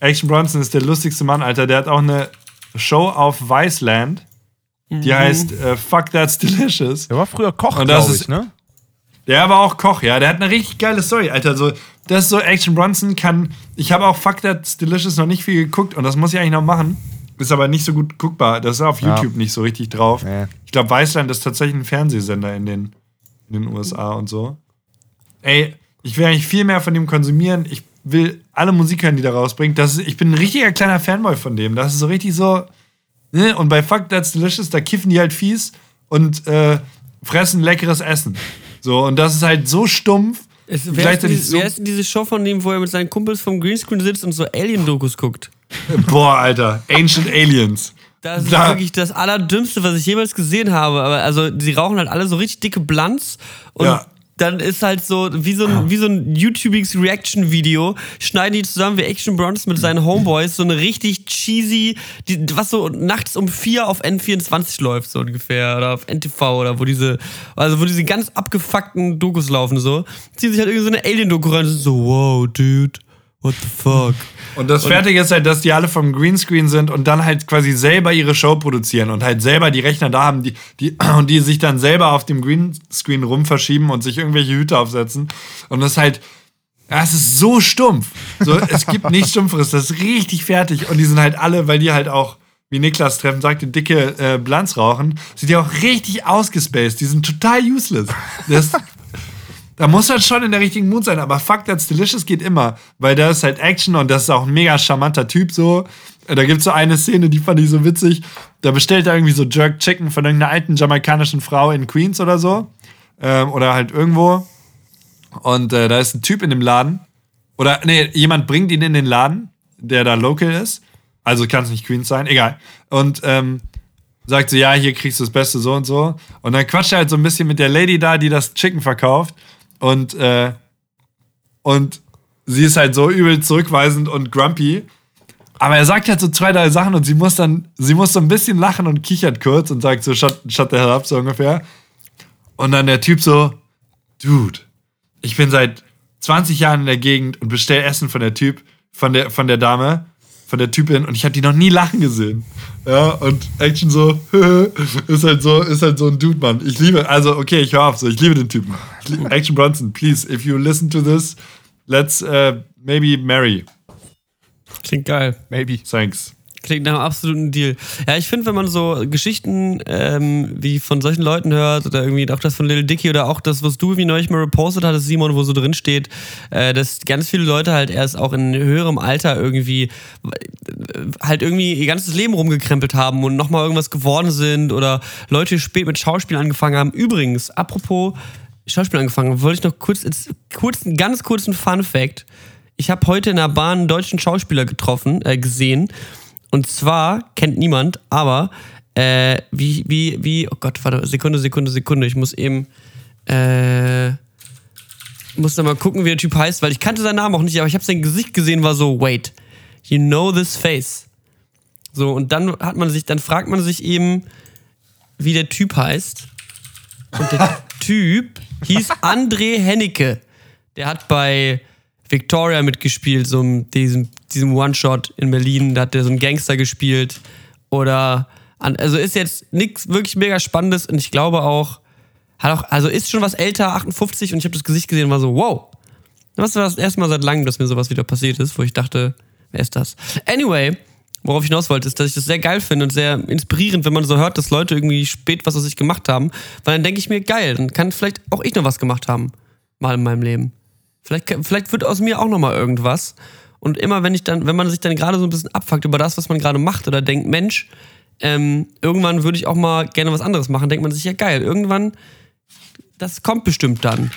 Action Bronson ist der lustigste Mann, Alter. Der hat auch eine Show auf Viceland. Die heißt äh, Fuck That's Delicious. Der war früher Koch, Und das glaube ist- ich, ne? Der war auch Koch, ja. Der hat eine richtig geile Story, Alter. So, das ist so Action Bronson kann. Ich habe auch Fuck That's Delicious noch nicht viel geguckt und das muss ich eigentlich noch machen. Ist aber nicht so gut guckbar. Das ist auf Ja. YouTube nicht so richtig drauf. Nee. Ich glaube, Weißland ist tatsächlich ein Fernsehsender in den, in den USA und so. Ey, ich will eigentlich viel mehr von dem konsumieren. Ich will alle Musik hören, die da rausbringt. Das ist, ich bin ein richtiger kleiner Fanboy von dem. Das ist so richtig so. Ne? Und bei Fuck That's Delicious, da kiffen die halt fies und äh, fressen leckeres Essen. So, und das ist halt so stumpf. Es, wer, ist gleichzeitig die, so, wer ist denn diese Show von dem, wo er mit seinen Kumpels vom Greenscreen sitzt und so Alien-Dokus guckt? Boah, Alter. Ancient Aliens. Das ist Da- wirklich das Allerdümmste, was ich jemals gesehen habe. Aber also, die rauchen halt alle so richtig dicke Blunts und Ja. Dann ist halt so, wie so ein, wie so ein YouTubiges Reaction-Video, schneiden die zusammen wie Action Bronson mit seinen Homeboys so eine richtig cheesy, die, was so nachts um vier auf N24 läuft, so ungefähr, oder auf NTV oder wo diese, also wo diese ganz abgefuckten Dokus laufen, so. Ziehen sich halt irgendwie so eine Alien-Doku rein und sind so, wow, dude, what the fuck. Und das Fertige ist halt, dass die alle vom Greenscreen sind und dann halt quasi selber ihre Show produzieren und halt selber die Rechner da haben, die, die, und die sich dann selber auf dem Greenscreen rum verschieben und sich irgendwelche Hüte aufsetzen. Und das ist halt, ja, es ist so stumpf. So, es gibt nichts Stumpferes, das ist richtig fertig. Und die sind halt alle, weil die halt auch, wie Niklas treffen sagte, dicke äh, Blanz rauchen, sind die auch richtig ausgespaced. Die sind total useless. Das, da muss halt schon in der richtigen Mut sein, aber Fuck That's Delicious geht immer, weil da ist halt Action und das ist auch ein mega charmanter Typ so. Da gibt es so eine Szene, die fand ich so witzig. Da bestellt er irgendwie so Jerk Chicken von irgendeiner alten jamaikanischen Frau in Queens oder so. Ähm, oder halt irgendwo. Und äh, da ist ein Typ in dem Laden. Oder, nee, jemand bringt ihn in den Laden, der da local ist. Also kann es nicht Queens sein, egal. Und ähm, sagt so, ja, hier kriegst du das Beste so und so. Und dann quatscht er halt so ein bisschen mit der Lady da, die das Chicken verkauft. Und, äh, und sie ist halt so übel zurückweisend und grumpy. Aber er sagt halt so zwei, drei Sachen und sie muss dann, sie muss so ein bisschen lachen und kichert kurz und sagt so, shut, shut the hell up, so ungefähr. Und dann der Typ so, Dude, ich bin seit 20 Jahren in der Gegend und bestell Essen von der Typ, von der, von der Dame, von der Typin und ich habe die noch nie lachen gesehen. Ja, und Action so, ist halt so, ist halt so ein Dude, Mann. Ich liebe, also okay, ich höre auf so, ich liebe den Typen. Action Bronson, please, if you listen to this, let's uh, maybe marry. Klingt geil. Maybe. Thanks. Klingt nach einem absoluten Deal. Ja, ich finde, wenn man so Geschichten ähm, wie von solchen Leuten hört oder irgendwie auch das von Little Dicky oder auch das, was du wie neulich mal repostet hattest, Simon, wo so drin steht, äh, dass ganz viele Leute halt erst auch in höherem Alter irgendwie äh, halt irgendwie ihr ganzes Leben rumgekrempelt haben und nochmal irgendwas geworden sind oder Leute spät mit Schauspiel angefangen haben. Übrigens, apropos Schauspiel angefangen, wollte ich noch kurz, jetzt, kurz einen ganz kurzen Fun Fact. Ich habe heute in der Bahn einen deutschen Schauspieler getroffen, äh, gesehen. Und zwar kennt niemand, aber äh, wie, wie, wie, oh Gott, warte, Sekunde, Sekunde, Sekunde. Ich muss eben, äh, muss noch mal gucken, wie der Typ heißt, weil ich kannte seinen Namen auch nicht, aber ich habe sein Gesicht gesehen, war so, wait, you know this face. So, und dann hat man sich, dann fragt man sich eben, wie der Typ heißt. Und der Typ hieß André Hennecke. Der hat bei Victoria mitgespielt, so einem- diesem, diesem One-Shot in Berlin. Da hat der so einen Gangster gespielt. Oder, an, also ist jetzt nichts wirklich mega Spannendes und ich glaube auch, hat auch, also ist schon was älter, 58 und ich habe das Gesicht gesehen und war so, wow. Das war das erste Mal seit langem, dass mir sowas wieder passiert ist, wo ich dachte, wer ist das? Anyway, worauf ich hinaus wollte, ist, dass ich das sehr geil finde und sehr inspirierend, wenn man so hört, dass Leute irgendwie spät was aus sich gemacht haben. Weil dann denke ich mir, geil, dann kann vielleicht auch ich noch was gemacht haben. Mal in meinem Leben. Vielleicht, vielleicht wird aus mir auch nochmal irgendwas. Und immer wenn ich dann, wenn man sich dann gerade so ein bisschen abfuckt über das, was man gerade macht oder denkt, Mensch, ähm, irgendwann würde ich auch mal gerne was anderes machen, denkt man sich, ja geil, irgendwann, das kommt bestimmt dann.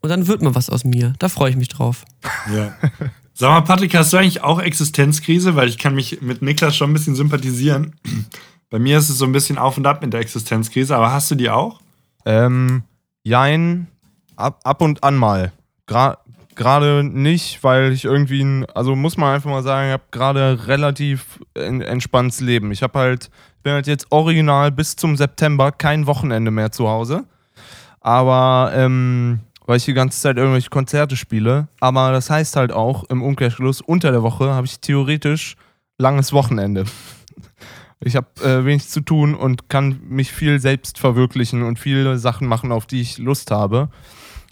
Und dann wird mal was aus mir. Da freue ich mich drauf. Ja. Sag mal, Patrick, hast du eigentlich auch Existenzkrise? Weil ich kann mich mit Niklas schon ein bisschen sympathisieren. Bei mir ist es so ein bisschen auf und ab mit der Existenzkrise, aber hast du die auch? Ähm, jein, ab, ab und an mal. Gra gerade nicht, weil ich irgendwie, also muss man einfach mal sagen, ich habe gerade relativ en entspanntes Leben. Ich habe halt, bin halt jetzt original bis zum September kein Wochenende mehr zu Hause. Aber, ähm, weil ich die ganze Zeit irgendwelche Konzerte spiele. Aber das heißt halt auch im Umkehrschluss, unter der Woche habe ich theoretisch langes Wochenende. Ich habe äh, wenig zu tun und kann mich viel selbst verwirklichen und viele Sachen machen, auf die ich Lust habe.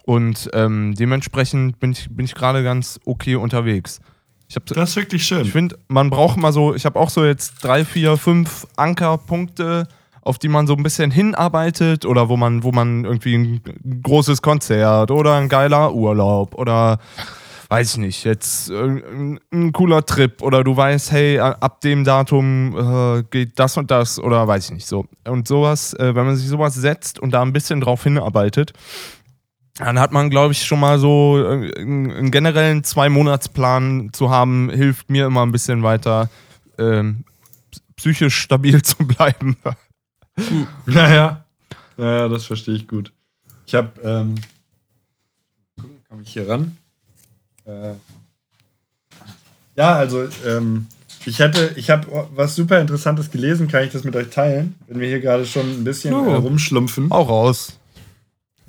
Und ähm, dementsprechend bin ich, bin ich gerade ganz okay unterwegs. Ich hab, Das ist wirklich schön. ich finde, man braucht mal so, ich habe auch so jetzt drei, vier, fünf Ankerpunkte, auf die man so ein bisschen hinarbeitet oder wo man, wo man irgendwie ein großes Konzert oder ein geiler Urlaub oder weiß ich nicht, jetzt äh, ein, cooler Trip oder du weißt, hey, ab dem Datum äh, geht das und das oder weiß ich nicht so. Und sowas, äh, wenn man sich sowas setzt und da ein bisschen drauf hinarbeitet, dann hat man, glaube ich, schon mal so äh, einen einen generellen Zwei-Monats-Plan zu haben, hilft mir immer ein bisschen weiter, ähm, psychisch stabil zu bleiben. Naja. Naja, das verstehe ich gut. Ich habe, ähm, komme ich hier ran? Äh, ja, also, ähm, ich hätte, ich habe was super Interessantes gelesen, kann ich das mit euch teilen, wenn wir hier gerade schon ein bisschen Oh. äh, rumschlumpfen. Auch raus.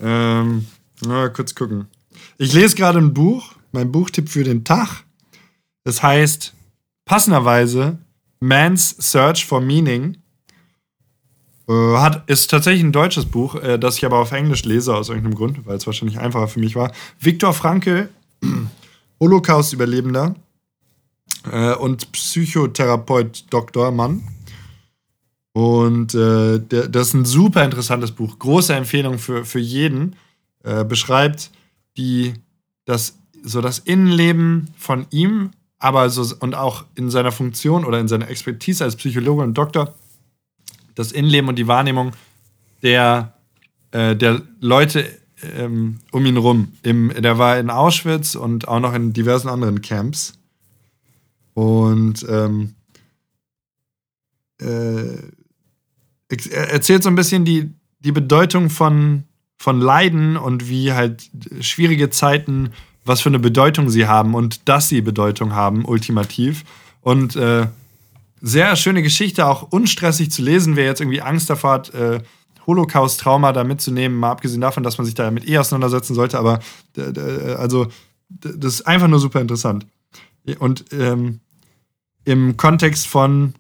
Ähm, na, kurz gucken. Ich lese gerade ein Buch, mein Buchtipp für den Tag. Es heißt passenderweise Man's Search for Meaning. Äh, hat, ist tatsächlich ein deutsches Buch, äh, das ich aber auf Englisch lese aus irgendeinem Grund, weil es wahrscheinlich einfacher für mich war. Viktor Frankl, Holocaust-Überlebender äh, und Psychotherapeut Dr. Mann. Und äh, der, das ist ein super interessantes Buch. Große Empfehlung für, für jeden. Äh, beschreibt die, das, so das Innenleben von ihm, aber so, und auch in seiner Funktion oder in seiner Expertise als Psychologe und Doktor, das Innenleben und die Wahrnehmung der, äh, der Leute ähm, um ihn rum. Im, der war in Auschwitz und auch noch in diversen anderen Camps. Und ähm, äh, er erzählt so ein bisschen die, die Bedeutung von, von Leiden und wie halt schwierige Zeiten, was für eine Bedeutung sie haben und dass sie Bedeutung haben, ultimativ. Und äh, sehr schöne Geschichte, auch unstressig zu lesen, wer jetzt irgendwie Angst davor hat, äh, Holocaust-Trauma da mitzunehmen, mal abgesehen davon, dass man sich damit eh auseinandersetzen sollte, aber äh, äh, also das ist einfach nur super interessant. Und ähm, im Kontext von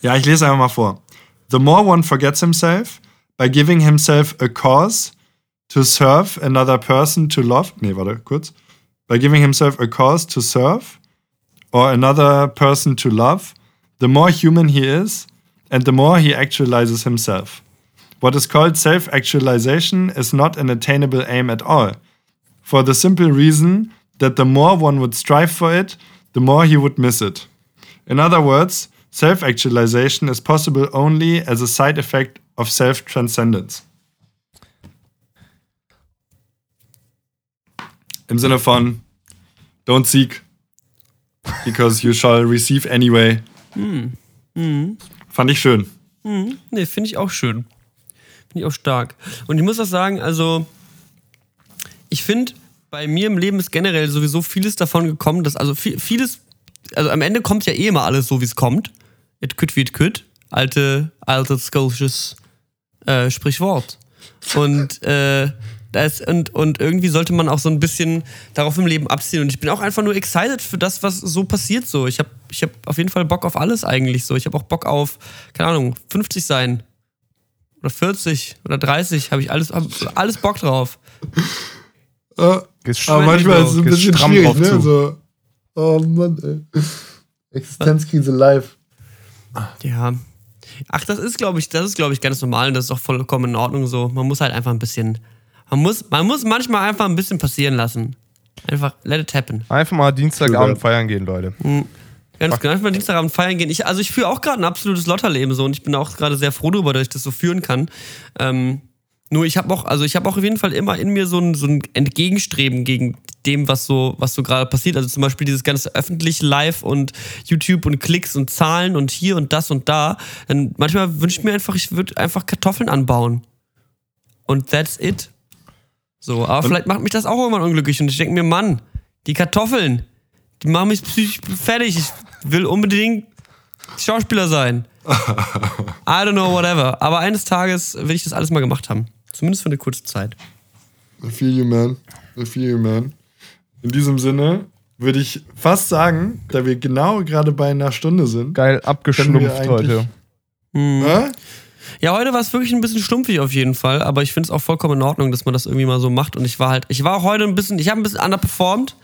ja, ich lese einfach mal vor. The more one forgets himself by giving himself a cause to serve another person to love. Nee, warte, kurz. By giving himself a cause to serve or another person to love, the more human he is and the more he actualizes himself. What is called self actualization is not an attainable aim at all, for the simple reason that the more one would strive for it, the more he would miss it. In other words, self actualization is possible only as a side effect of self transcendence. Im Sinne von Don't seek, because you shall receive anyway. Fand ich schön. Nee, finde ich auch schön. Finde ich auch stark. Und ich muss auch sagen, also, ich finde, bei mir im Leben ist generell sowieso vieles davon gekommen, dass, also viel, vieles, also am Ende kommt ja eh immer alles so, wie es kommt. It could wie it could. Alte, altes skölsches äh, Sprichwort. Und, äh, das, und, und irgendwie sollte man auch so ein bisschen darauf im Leben abziehen. Und ich bin auch einfach nur excited für das, was so passiert. So. Ich habe ich hab auf jeden Fall Bock auf alles eigentlich. So. Ich habe auch Bock auf, keine Ahnung, 50 sein. Oder 40 oder 30. Habe ich alles, hab alles Bock drauf. Äh, Gehst aber manchmal ist es ein bisschen schwierig, drauf ne? zu. So, oh Mann, ey. Existenzkrise live. Ja. Ach, das ist, glaube ich, das ist, glaube ich, ganz normal und das ist auch vollkommen in Ordnung so. Man muss halt einfach ein bisschen Man muss, man muss manchmal einfach ein bisschen passieren lassen. Einfach let it happen. Einfach mal Dienstagabend feiern gehen, Leute. Ganz genau, einfach Dienstagabend feiern gehen. Ich, also ich führe auch gerade ein absolutes Lotterleben so und ich bin auch gerade sehr froh darüber, dass ich das so führen kann. Ähm, nur ich habe auch, also ich habe auch auf jeden Fall immer in mir so ein, so ein Entgegenstreben gegen dem, was so, was so gerade passiert. Also zum Beispiel dieses ganze öffentliche Live und YouTube und Klicks und Zahlen und hier und das und da. Dann manchmal wünsche ich mir einfach, ich würde einfach Kartoffeln anbauen. Und that's it. So, aber vielleicht macht mich das auch irgendwann unglücklich und ich denke mir, Mann, die Kartoffeln, die machen mich psychisch fertig. Ich will unbedingt Schauspieler sein. I don't know, whatever. Aber eines Tages will ich das alles mal gemacht haben. Zumindest für eine kurze Zeit. I feel you, man. I feel you, man. In diesem Sinne würde ich fast sagen, da wir genau gerade bei einer Stunde sind. Geil abgeschlumpft eigentlich- heute. Hä? Ja, heute war es wirklich ein bisschen stumpfig auf jeden Fall, aber ich finde es auch vollkommen in Ordnung, dass man das irgendwie mal so macht. Und ich war halt, ich war auch heute ein bisschen, ich habe ein bisschen underperformed.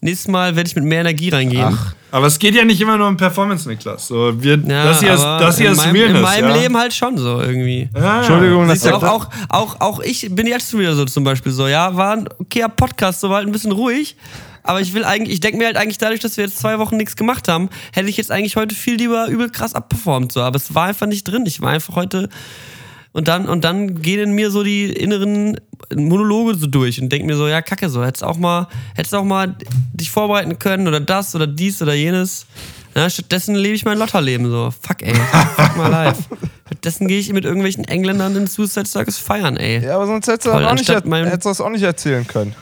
Nächstes Mal werde ich mit mehr Energie reingehen. Aber es geht ja nicht immer nur um Performance, Niklas. So, wir, ja, das hier ist, das hier in ist meinem, Realness. In meinem ja? Leben halt schon so irgendwie. Ja, Entschuldigung, du, der auch, auch, auch, auch ich bin jetzt wieder so zum Beispiel so, ja, war ein okayer Podcast, so war halt ein bisschen ruhig. Aber ich will eigentlich, ich denke mir halt eigentlich dadurch, dass wir jetzt zwei Wochen nichts gemacht haben, hätte ich jetzt eigentlich heute viel lieber übel krass abperformt. So. Aber es war einfach nicht drin. Ich war einfach heute. Und dann, und dann gehen in mir so die inneren Monologe so durch und denke mir so, ja, kacke, so, hättest auch mal, hättest auch mal dich vorbereiten können oder das oder dies oder jenes. Ja, stattdessen lebe ich mein Lotterleben so. Fuck, ey. Fuck my life. Stattdessen gehe ich mit irgendwelchen Engländern in Suicide Circus feiern, ey. Ja, aber sonst hättest du, Voll, das auch nicht, anstatt mein- hättest du das auch nicht erzählen können.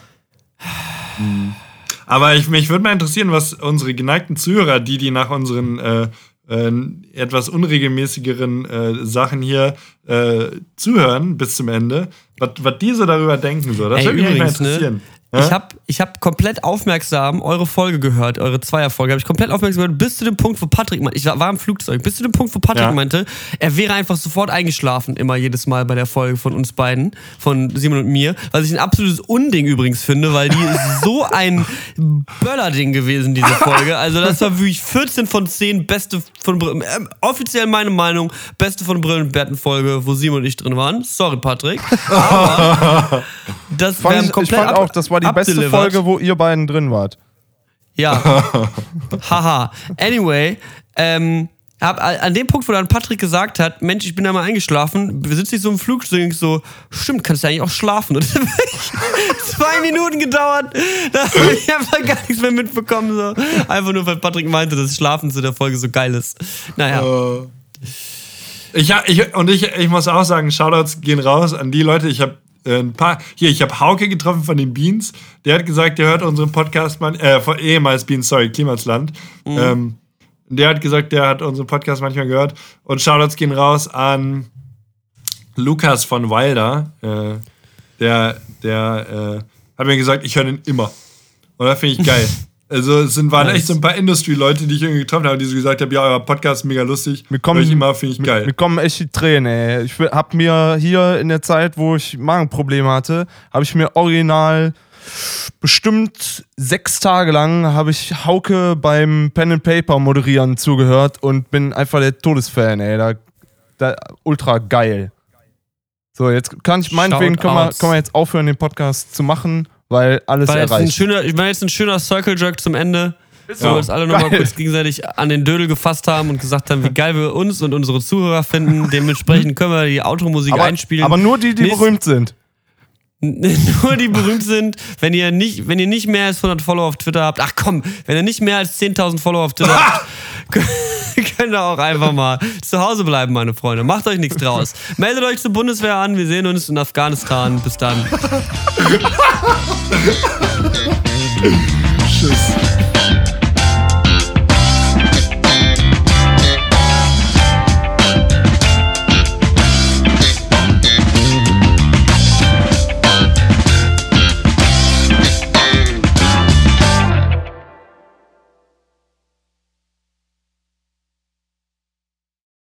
Aber ich, mich würde mal interessieren, was unsere geneigten Zuhörer, die, die nach unseren äh, äh, etwas unregelmäßigeren äh, Sachen hier äh, zuhören bis zum Ende, was die so darüber denken. So. Das würde mich mal übrigens, ne? Ich habe ich hab komplett aufmerksam eure Folge gehört, eure Zweierfolge. Habe ich komplett aufmerksam gehört, bis zu dem Punkt, wo Patrick meinte, ich war, im Flugzeug, bis zu dem Punkt, wo Patrick Ja. meinte, er wäre einfach sofort eingeschlafen, immer jedes Mal bei der Folge von uns beiden, von Simon und mir. Was ich ein absolutes Unding übrigens finde, weil die ist so ein Böllerding gewesen, diese Folge. Also, das war wirklich 14 von 10 beste von Brillen. Ähm, offiziell meine Meinung, beste von Brillenbärten-Folge, wo Simon und ich drin waren. Sorry, Patrick. Aber das Fand haben ich, komplett fand auch, das war die beste. Folge, wo ihr beiden drin wart. Ja. Haha. Anyway, ähm, hab, an dem Punkt, wo dann Patrick gesagt hat, Mensch, ich bin da mal eingeschlafen, sitze ich so im Flugzeug und ich so, stimmt, kannst du eigentlich auch schlafen? Und das hat zwei Minuten gedauert, da habe ich einfach gar nichts mehr mitbekommen. So. Einfach nur, weil Patrick meinte, dass Schlafen zu der Folge so geil ist. Naja. Äh, Ich, ich, und ich, ich muss auch sagen, Shoutouts gehen raus an die Leute. Ich habe ein paar. Hier, ich habe Hauke getroffen von den Beans. Der hat gesagt, der hört unseren Podcast, man, äh, von ehemals Beans, sorry, Klimasland. Ähm, der hat gesagt, der hat unseren Podcast manchmal gehört. Und Shoutouts gehen raus an Lukas von Wilder. Äh, der der äh, hat mir gesagt, ich höre den immer. Und das finde ich geil. Also es sind, waren Nice. echt so ein paar Industry-Leute, die ich irgendwie getroffen habe, die so gesagt haben, ja, euer Podcast ist mega lustig. Mir kommen, ich immer, finde ich mir- geil. Mir kommen echt die Tränen, ey. Ich hab mir hier in der Zeit, wo ich Magenprobleme hatte, habe ich mir original bestimmt sechs Tage lang habe ich Hauke beim Pen and Paper moderieren zugehört und bin einfach der Todesfan, ey. Da, da, ultra geil. So, jetzt kann ich, meinetwegen können wir, können wir jetzt aufhören, den Podcast zu machen, weil alles War jetzt, ein erreicht. schöner, ich war jetzt ein schöner Circle Jerk zum Ende. Wo wir uns alle nochmal kurz gegenseitig an den Dödel gefasst haben und gesagt haben, wie geil wir uns und unsere Zuhörer finden. Dementsprechend können wir die Automusik aber, einspielen. aber nur die, die Nächst- berühmt sind. nur die berühmt sind. Wenn ihr nicht, wenn ihr nicht mehr als 100 Follower auf Twitter habt, ach komm, wenn ihr nicht mehr als 10.000 Follower auf Twitter habt, könnt ihr auch einfach mal zu Hause bleiben, meine Freunde. Macht euch nichts draus. Meldet euch zur Bundeswehr an. Wir sehen uns in Afghanistan. Bis dann. Tschüss.